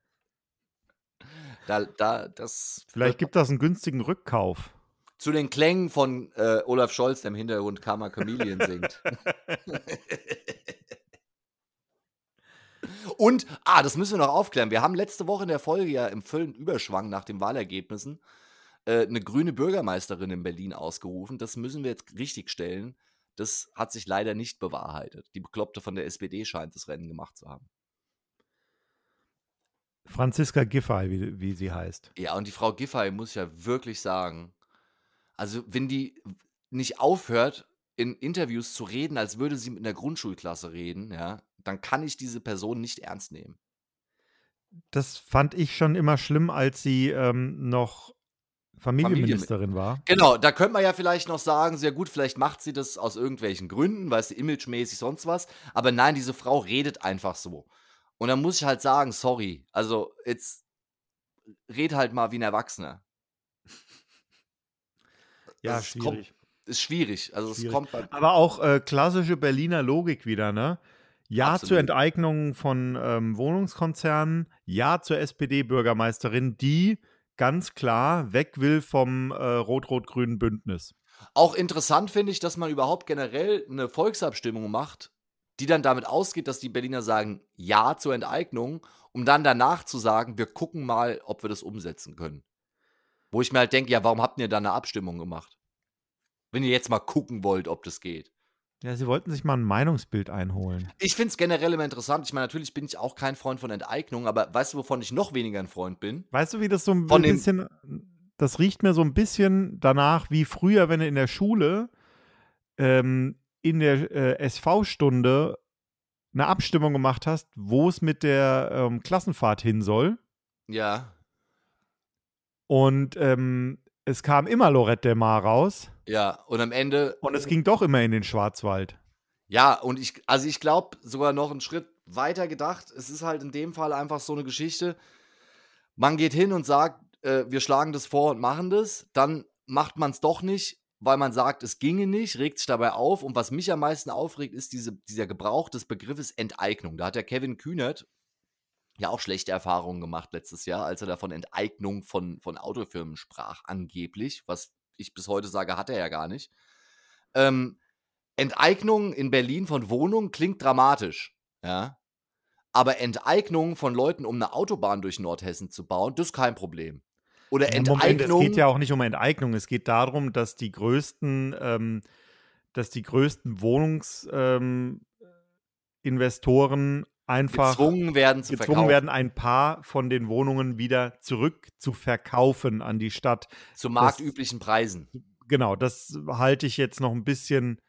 da, da, das. Vielleicht gibt das einen günstigen Rückkauf zu den Klängen von äh, Olaf Scholz, der im Hintergrund Karma Chameleon singt. Und, ah, das müssen wir noch aufklären. Wir haben letzte Woche in der Folge ja im vollen Überschwang nach den Wahlergebnissen äh, eine grüne Bürgermeisterin in Berlin ausgerufen. Das müssen wir jetzt richtig stellen. Das hat sich leider nicht bewahrheitet. Die Bekloppte von der SPD scheint das Rennen gemacht zu haben. Franziska Giffey, wie, wie sie heißt. Ja, und die Frau Giffey muss ich ja wirklich sagen, also, wenn die nicht aufhört, in Interviews zu reden, als würde sie mit einer Grundschulklasse reden, ja, dann kann ich diese Person nicht ernst nehmen. Das fand ich schon immer schlimm, als sie ähm, noch Familienministerin war. Genau, da könnte man ja vielleicht noch sagen, sehr gut, vielleicht macht sie das aus irgendwelchen Gründen, weil sie imagemäßig sonst was. Aber nein, diese Frau redet einfach so. Und dann muss ich halt sagen, sorry, also jetzt red halt mal wie ein Erwachsener. Ja, also schwierig. Kommt, ist schwierig. Also schwierig. es kommt Aber auch äh, klassische Berliner Logik wieder, ne? Ja Absolut. zur Enteignung von ähm, Wohnungskonzernen, ja zur SPD-Bürgermeisterin, die ganz klar weg will vom äh, rot-rot-grünen Bündnis. Auch interessant finde ich, dass man überhaupt generell eine Volksabstimmung macht, die dann damit ausgeht, dass die Berliner sagen Ja zur Enteignung, um dann danach zu sagen, wir gucken mal, ob wir das umsetzen können. Wo ich mir halt denke, ja, warum habt ihr da eine Abstimmung gemacht? Wenn ihr jetzt mal gucken wollt, ob das geht. Ja, sie wollten sich mal ein Meinungsbild einholen. Ich finde es generell immer interessant. Ich meine, natürlich bin ich auch kein Freund von Enteignung, aber weißt du, wovon ich noch weniger ein Freund bin? Weißt du, wie das so ein von bisschen. Das riecht mir so ein bisschen danach wie früher, wenn du in der Schule ähm, in der äh, SV-Stunde eine Abstimmung gemacht hast, wo es mit der ähm, Klassenfahrt hin soll. Ja. Und ähm, es kam immer Lorette del Mar raus. Ja, und am Ende. Und es ging doch immer in den Schwarzwald. Ja, und ich, also ich glaube sogar noch einen Schritt weiter gedacht. Es ist halt in dem Fall einfach so eine Geschichte. Man geht hin und sagt, äh, wir schlagen das vor und machen das. Dann macht man es doch nicht, weil man sagt, es ginge nicht, regt sich dabei auf. Und was mich am meisten aufregt, ist diese, dieser Gebrauch des Begriffes Enteignung. Da hat der Kevin Kühnert, ja auch schlechte Erfahrungen gemacht letztes Jahr, als er da von Enteignung von, von Autofirmen sprach, angeblich, was ich bis heute sage, hat er ja gar nicht. Ähm, Enteignung in Berlin von Wohnungen klingt dramatisch, ja. Aber Enteignung von Leuten, um eine Autobahn durch Nordhessen zu bauen, das ist kein Problem. Oder Ja, Moment, es Enteignung. geht ja auch nicht um Enteignung. Es geht darum, dass die größten, ähm, dass die größten Wohnungsinvestoren ähm, einfach gezwungen werden zu gezwungen verkaufen. werden, ein paar von den Wohnungen wieder zurück zu verkaufen an die Stadt. zu marktüblichen Preisen. Genau, das halte ich jetzt noch ein bisschen.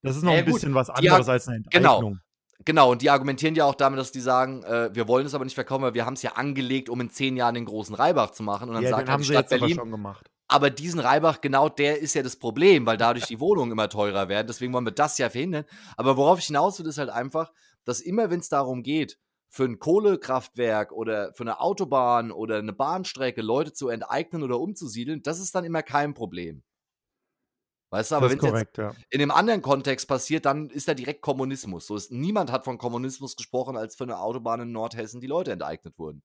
Das ist noch Ja, ein bisschen was anderes Ar- als eine genau. Enteignung. Genau, und die argumentieren ja auch damit, dass die sagen, äh, wir wollen es aber nicht verkaufen, weil wir haben es ja angelegt, um in zehn Jahren den großen Reibach zu machen. Und dann Ja, sagt den halt haben die sie Stadt aber Berlin, schon gemacht. aber diesen Reibach, genau der ist ja das Problem, weil dadurch die Wohnungen immer teurer werden. Deswegen wollen wir das ja verhindern. Aber worauf ich hinaus will, ist halt einfach, dass immer, wenn es darum geht, für ein Kohlekraftwerk oder für eine Autobahn oder eine Bahnstrecke Leute zu enteignen oder umzusiedeln, das ist dann immer kein Problem. Weißt du, aber wenn es ja. in dem anderen Kontext passiert, dann ist da direkt Kommunismus. So ist, niemand hat von Kommunismus gesprochen, als für eine Autobahn in Nordhessen die Leute enteignet wurden.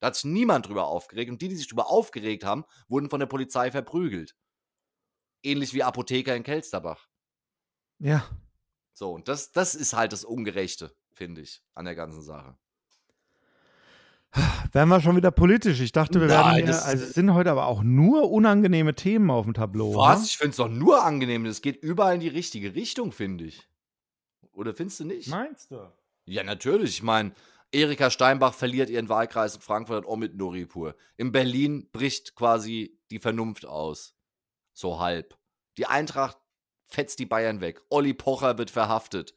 Da hat sich niemand drüber aufgeregt. Und die, die sich drüber aufgeregt haben, wurden von der Polizei verprügelt. Ähnlich wie Apotheker in Kelsterbach. Ja. So, und das, das ist halt das Ungerechte, finde ich, an der ganzen Sache. Wären wir schon wieder politisch. Ich dachte, wir werden Nein, hier, das ist- also es sind heute aber auch nur unangenehme Themen auf dem Tableau. Was? ne? Ich finde es doch nur angenehm. Es geht überall in die richtige Richtung, finde ich. Oder findest du nicht? Meinst du? Ja, natürlich. Ich meine, Erika Steinbach verliert ihren Wahlkreis in Frankfurt auch mit Nuripur. In Berlin bricht quasi die Vernunft aus. So halb. Die Eintracht fetzt die Bayern weg. Olli Pocher wird verhaftet.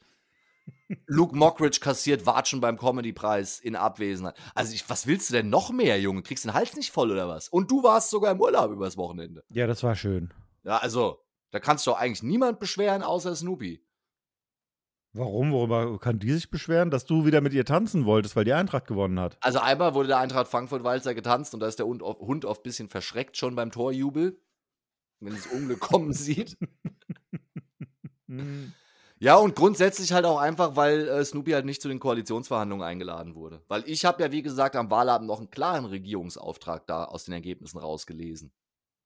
Luke Mockridge kassiert Watschen beim Comedy-Preis in Abwesenheit. Also, ich, was willst du denn noch mehr, Junge? Kriegst du den Hals nicht voll oder was? Und du warst sogar im Urlaub übers Wochenende. Ja, das war schön. Ja, also, da kannst du doch eigentlich niemand beschweren, außer Snoopy. Warum? Worüber kann die sich beschweren? Dass du wieder mit ihr tanzen wolltest, weil die Eintracht gewonnen hat. Also einmal wurde der Eintracht Frankfurt-Walzer getanzt und da ist der Hund, oft ein bisschen verschreckt schon beim Torjubel, wenn es Unglück kommen sieht. Ja, und grundsätzlich halt auch einfach, weil äh, Snoopy halt nicht zu den Koalitionsverhandlungen eingeladen wurde. Weil ich habe ja, wie gesagt, am Wahlabend noch einen klaren Regierungsauftrag da aus den Ergebnissen rausgelesen.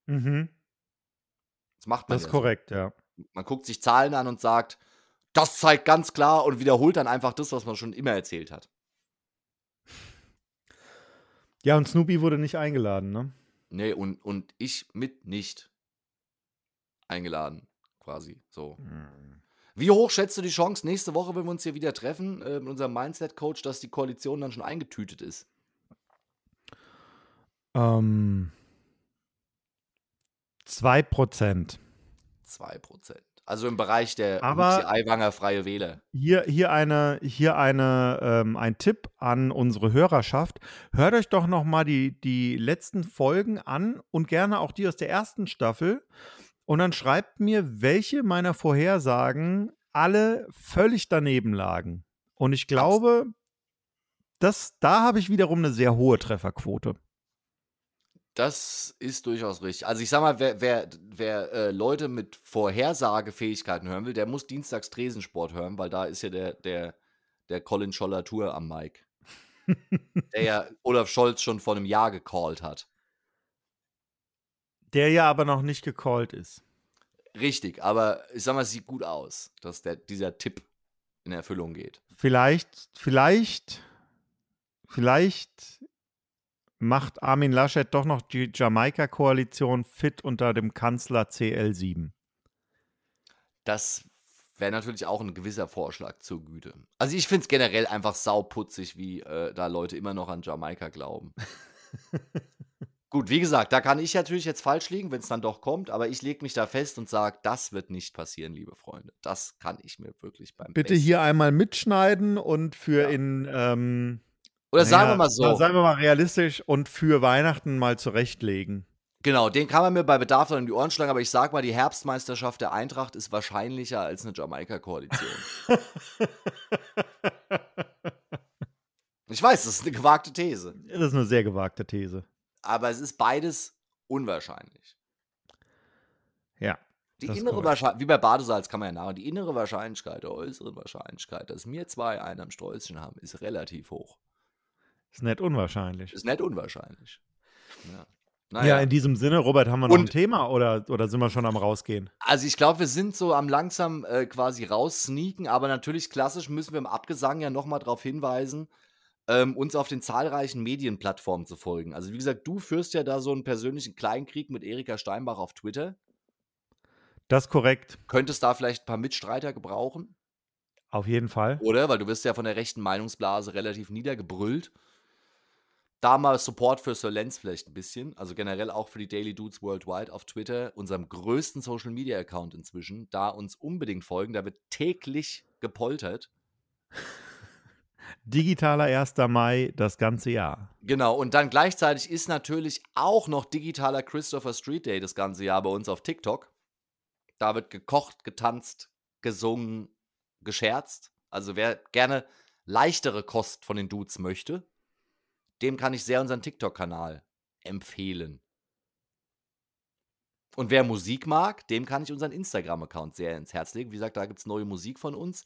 Mhm. Das macht man Das ist ja so. korrekt, ja. Man guckt sich Zahlen an und sagt, das zeigt ganz klar und wiederholt dann einfach das, was man schon immer erzählt hat. Ja, und Snoopy wurde nicht eingeladen, ne? Nee, und, und ich mit nicht eingeladen, quasi. So. Wie hoch schätzt du die Chance nächste Woche, wenn wir uns hier wieder treffen, äh, mit unserem Mindset-Coach, dass die Koalition dann schon eingetütet ist? Ähm, 2%. 2%. Also im Bereich der Aiwanger Freie Wähler. Hier, hier, eine, hier eine, ähm, ein Tipp an unsere Hörerschaft. Hört euch doch noch mal die, die letzten Folgen an und gerne auch die aus der ersten Staffel. Und dann schreibt mir, welche meiner Vorhersagen alle völlig daneben lagen. Und ich glaube, das, da habe ich wiederum eine sehr hohe Trefferquote. Das ist durchaus richtig. Also ich sag mal, wer, wer, wer äh, Leute mit Vorhersagefähigkeiten hören will, der muss dienstags Tresensport hören, weil da ist ja der, der, der Colin Scholler Tour am Mic. der ja Olaf Scholz schon vor einem Jahr gecallt hat. Der ja aber noch nicht gecallt ist. Richtig, aber ich sag mal, es sieht gut aus, dass der, dieser Tipp in Erfüllung geht. Vielleicht, vielleicht, vielleicht macht Armin Laschet doch noch die Jamaika-Koalition fit unter dem Kanzler CL7. Das wäre natürlich auch ein gewisser Vorschlag zur Güte. Also ich finde es generell einfach sauputzig, wie äh, da Leute immer noch an Jamaika glauben. Gut, wie gesagt, da kann ich natürlich jetzt falsch liegen, wenn es dann doch kommt, aber ich lege mich da fest und sage, das wird nicht passieren, liebe Freunde. Das kann ich mir wirklich beim Bitte besten- hier einmal mitschneiden und für Ja. in, ähm, Oder sagen naja, wir mal so, Seien wir mal realistisch und für Weihnachten mal zurechtlegen. genau, den kann man mir bei Bedarf dann in die Ohren schlagen, aber ich sag mal, die Herbstmeisterschaft der Eintracht ist wahrscheinlicher als eine Jamaika-Koalition. ich weiß, das ist eine gewagte These. Das ist eine sehr gewagte These. Aber es ist beides unwahrscheinlich. Ja. Die innere. Wahrscheinlichkeit, wie bei Badesalz kann man ja nachher, die innere Wahrscheinlichkeit der äußeren Wahrscheinlichkeit, dass wir zwei einen am Sträußchen haben, ist relativ hoch. Ist nicht unwahrscheinlich. Ist nicht unwahrscheinlich. Ja. Ja, Naja, in diesem Sinne, Robert, haben wir noch Und- ein Thema oder, oder sind wir schon am rausgehen? also ich glaube, wir sind so am langsam äh, quasi raussneaken, aber natürlich klassisch müssen wir im Abgesang ja nochmal darauf hinweisen, ähm, uns auf den zahlreichen Medienplattformen zu folgen. Also wie gesagt, du führst ja da so einen persönlichen Kleinkrieg mit Erika Steinbach auf Twitter. Das ist korrekt. Könntest da vielleicht ein paar Mitstreiter gebrauchen? Auf jeden Fall. Oder? Weil du wirst ja von der rechten Meinungsblase relativ niedergebrüllt. Da mal Support für Sir Lenz vielleicht ein bisschen. Also generell auch für die Daily Dudes Worldwide auf Twitter, unserem größten Social Media Account inzwischen. Da uns unbedingt folgen. Da wird täglich gepoltert. Digitaler 1. Mai das ganze Jahr. Genau, und dann gleichzeitig ist natürlich auch noch digitaler Christopher Street Day das ganze Jahr bei uns auf TikTok. Da wird gekocht, getanzt, gesungen, gescherzt. Also wer gerne leichtere Kost von den Dudes möchte, dem kann ich sehr unseren TikTok-Kanal empfehlen. Und wer Musik mag, dem kann ich unseren Instagram-Account sehr ins Herz legen. Wie gesagt, da gibt es neue Musik von uns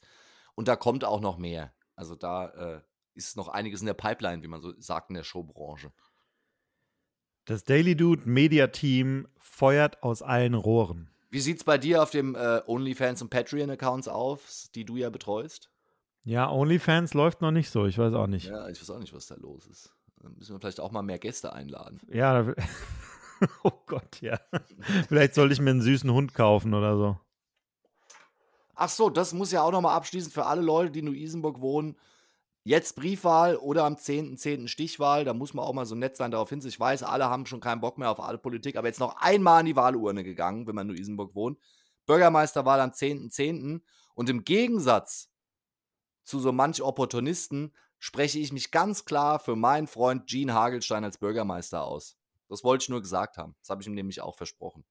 und da kommt auch noch mehr. Also da äh, ist noch einiges in der Pipeline, wie man so sagt in der Showbranche. Das Daily Dude Media Team feuert aus allen Rohren. Wie sieht es bei dir auf dem äh, OnlyFans und Patreon-Accounts auf, die du ja betreust? Ja, OnlyFans läuft noch nicht so, ich weiß auch nicht. Ja, ich weiß auch nicht, was da los ist. Dann müssen wir vielleicht auch mal mehr Gäste einladen. Ja, oh Gott, ja. Vielleicht sollte ich mir einen süßen Hund kaufen oder so. Ach so, das muss ja auch nochmal abschließend für alle Leute, die in Luisenburg wohnen. Jetzt Briefwahl oder am 10.10. .10. Stichwahl, da muss man auch mal so nett sein darauf hin. Ich weiß, alle haben schon keinen Bock mehr auf alle Politik, aber jetzt noch einmal an die Wahlurne gegangen, wenn man in Luisenburg wohnt. Bürgermeisterwahl am 10.10. .10. Und im Gegensatz zu so manch Opportunisten spreche ich mich ganz klar für meinen Freund Gene Hagelstein als Bürgermeister aus. Das wollte ich nur gesagt haben. Das habe ich ihm nämlich auch versprochen.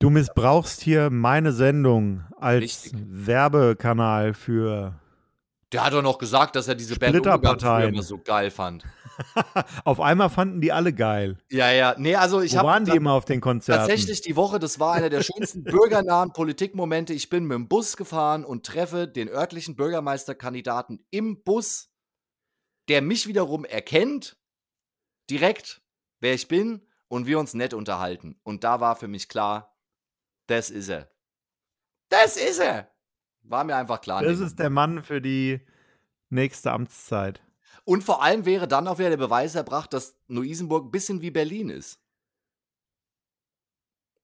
Du missbrauchst hier meine Sendung als Richtig. Werbekanal für. Der hat doch noch gesagt, dass er diese Band immer so geil fand. Auf einmal fanden die alle geil. Ja, ja. Nee, also ich Wo waren die immer auf den Konzerten? tatsächlich die Woche, das war einer der schönsten bürgernahen Politikmomente. Ich bin mit dem Bus gefahren und treffe den örtlichen Bürgermeisterkandidaten im Bus, der mich wiederum erkennt, direkt, wer ich bin, und wir uns nett unterhalten. Und da war für mich klar, das ist er. Das ist er. War mir einfach klar. Das ist der Mann für die nächste Amtszeit. Und vor allem wäre dann auch wieder der Beweis erbracht, dass Neu-Isenburg ein bisschen wie Berlin ist.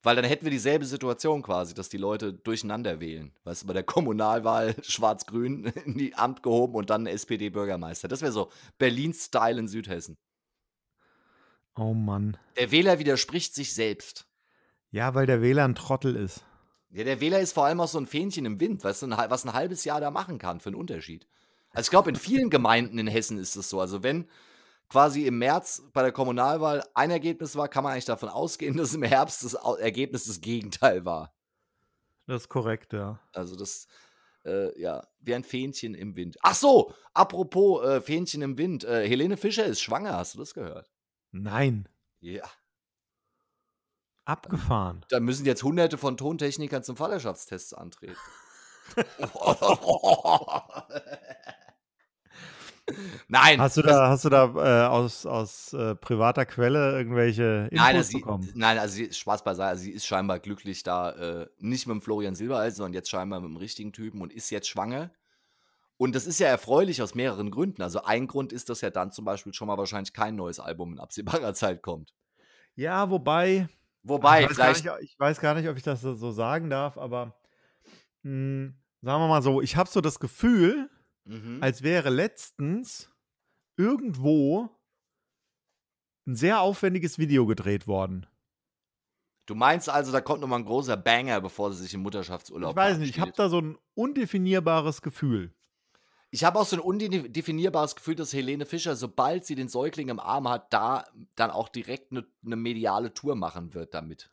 Weil dann hätten wir dieselbe Situation quasi, dass die Leute durcheinander wählen. Weißt du, bei der Kommunalwahl Schwarz-Grün in die Amt gehoben und dann SPD-Bürgermeister. Das wäre so Berlin-Style in Südhessen. Oh Mann. Der Wähler widerspricht sich selbst. Ja, weil der Wähler ein Trottel ist. Ja, der Wähler ist vor allem auch so ein Fähnchen im Wind, du, ein was ein halbes Jahr da machen kann für einen Unterschied. Also ich glaube, in vielen Gemeinden in Hessen ist es so. Also wenn quasi im März bei der Kommunalwahl ein Ergebnis war, kann man eigentlich davon ausgehen, dass im Herbst das Ergebnis das Gegenteil war. Das ist korrekt, ja. Also das, äh, ja, wie ein Fähnchen im Wind. Ach so, apropos äh, Fähnchen im Wind. Äh, Helene Fischer ist schwanger, hast du das gehört? Nein. Ja. Abgefahren. Da müssen jetzt hunderte von Tontechnikern zum Vaterschaftstests antreten. Nein. Hast du da, hast du da äh, aus, aus äh, privater Quelle irgendwelche Infos Nein, also sie, bekommen? nein, also sie, Spaß beiseite, also sie ist scheinbar glücklich da, äh, nicht mit dem Florian Silbereisen, sondern jetzt scheinbar mit dem richtigen Typen und ist jetzt schwanger. Und das ist ja erfreulich aus mehreren Gründen. Also ein Grund ist, dass ja dann zum Beispiel schon mal wahrscheinlich kein neues Album in absehbarer Zeit kommt. Ja, wobei. Wobei, ich, weiß gar vielleicht. nicht, ich weiß gar nicht, ob ich das so sagen darf, aber mh, sagen wir mal so, ich habe so das Gefühl, Mhm. als wäre letztens irgendwo ein sehr aufwendiges Video gedreht worden. Du meinst also, da kommt nochmal ein großer Banger, bevor sie sich im Mutterschaftsurlaub Ich weiß nicht, ich habe da so ein undefinierbares Gefühl. Ich habe auch so ein undefinierbares Gefühl, dass Helene Fischer, sobald sie den Säugling im Arm hat, da dann auch direkt eine ne mediale Tour machen wird damit.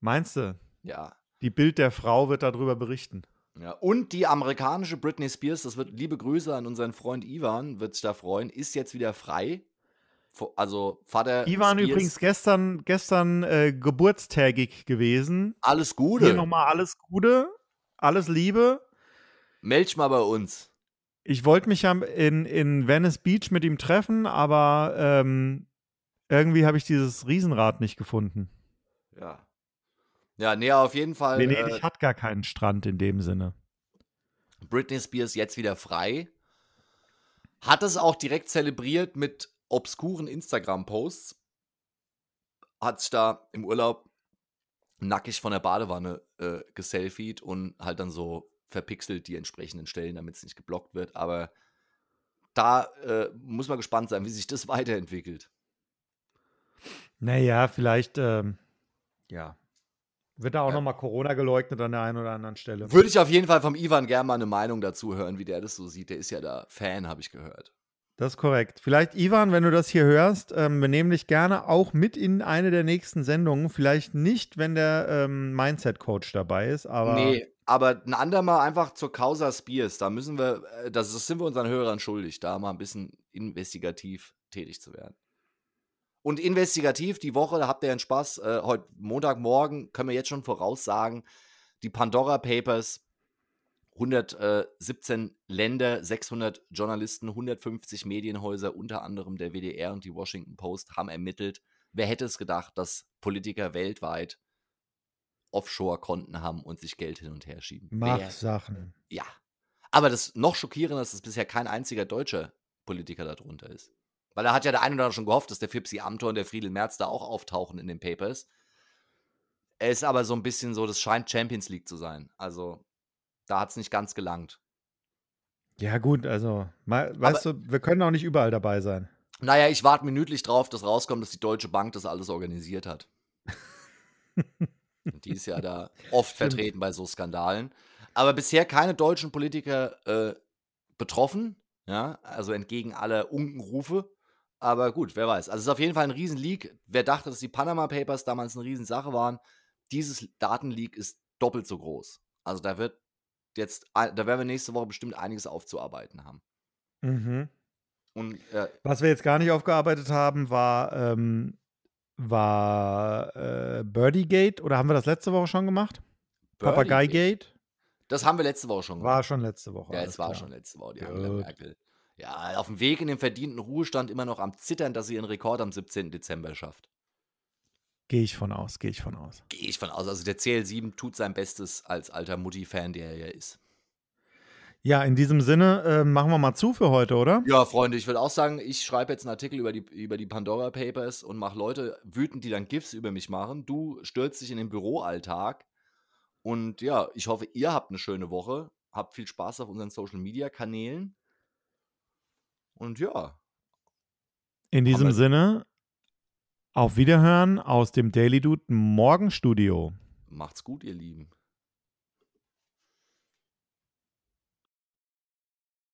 Meinst du, Ja. die Bild der Frau wird darüber berichten? Ja, und die amerikanische Britney Spears, das wird liebe Grüße an unseren Freund Ivan, wird sich da freuen, ist jetzt wieder frei. Also Vater Ivan Spears, übrigens gestern, gestern äh, geburtstägig gewesen. alles Hier Gute. nochmal alles Gute, alles Liebe. Meld mal bei uns. Ich wollte mich ja in, in Venice Beach mit ihm treffen, aber ähm, irgendwie habe ich dieses Riesenrad nicht gefunden. Ja. Ja, nee, auf jeden Fall. Venedig Äh, hat gar keinen Strand in dem Sinne. Britney Spears jetzt wieder frei. Hat es auch direkt zelebriert mit obskuren Instagram-Posts. Hat sich da im Urlaub nackig von der Badewanne äh, geselfied und halt dann so verpixelt die entsprechenden Stellen, damit es nicht geblockt wird. Aber da äh, muss man gespannt sein, wie sich das weiterentwickelt. Naja, vielleicht, ähm, ja. Wird da auch ja. nochmal Corona geleugnet an der einen oder anderen Stelle? Würde ich auf jeden Fall vom Ivan gerne mal eine Meinung dazu hören, wie der das so sieht. Der ist ja da Fan, habe ich gehört. Das ist korrekt. Vielleicht, Ivan, wenn du das hier hörst, ähm, wir nehmen dich gerne auch mit in eine der nächsten Sendungen. Vielleicht nicht, wenn der ähm, Mindset-Coach dabei ist, aber. Nee, aber ein andermal einfach zur Causa Spears. Da müssen wir, äh, das, sind wir unseren Hörern schuldig, da mal ein bisschen investigativ tätig zu werden. Und investigativ die Woche, da habt ihr einen Spaß. Äh, heute Montagmorgen können wir jetzt schon voraussagen, die Pandora Papers 117 Länder, 600 Journalisten, 150 Medienhäuser, unter anderem der WDR und die Washington Post, haben ermittelt. Wer hätte es gedacht, dass Politiker weltweit Offshore-Konten haben und sich Geld hin und her schieben? Machsachen. Ja. Aber das noch schockierende ist, dass bisher kein einziger deutscher Politiker darunter ist. Weil da hat ja der eine oder andere schon gehofft, dass der Fipsi Amthor und der Friedel Merz da auch auftauchen in den Papers. Er ist aber so ein bisschen so, das scheint Champions League zu sein. Also da hat es nicht ganz gelangt. Ja, gut, also, mal, weißt Aber, du, wir können auch nicht überall dabei sein. Naja, ich warte minütlich drauf, dass rauskommt, dass die Deutsche Bank das alles organisiert hat. die ist ja da oft vertreten bei so Skandalen. Aber bisher keine deutschen Politiker äh, betroffen, ja, also entgegen aller Unkenrufe. Aber gut, wer weiß. Also es ist auf jeden Fall ein Riesenleak. Wer dachte, dass die Panama Papers damals eine Riesensache waren, dieses Datenleak ist doppelt so groß. Also da wird jetzt, da werden wir nächste Woche bestimmt einiges aufzuarbeiten haben. Mhm. Und, äh, Was wir jetzt gar nicht aufgearbeitet haben, war, ähm, war äh, Birdiegate oder haben wir das letzte Woche schon gemacht? Papageigate? Das haben wir letzte Woche schon gemacht. War schon letzte Woche. Ja, es war klar. schon letzte Woche, die. Angela Merkel. Ja, auf dem Weg in den verdienten Ruhestand immer noch am Zittern, dass sie ihren Rekord am 17. Dezember schafft. Gehe ich von aus, gehe ich von aus. Gehe ich von aus. Also der CL7 tut sein Bestes als alter Mutti-Fan, der er ja ist. Ja, in diesem Sinne äh, machen wir mal zu für heute, oder? Ja, Freunde, ich würde auch sagen, ich schreibe jetzt einen Artikel über die, über die Pandora Papers und mache Leute wütend, die dann GIFs über mich machen. Du stürzt dich in den Büroalltag. Und ja, ich hoffe, ihr habt eine schöne Woche. Habt viel Spaß auf unseren Social Media Kanälen. Und ja. In diesem Sinne, auf Wiederhören aus dem Daily Dude Morgenstudio. Macht's gut, ihr Lieben.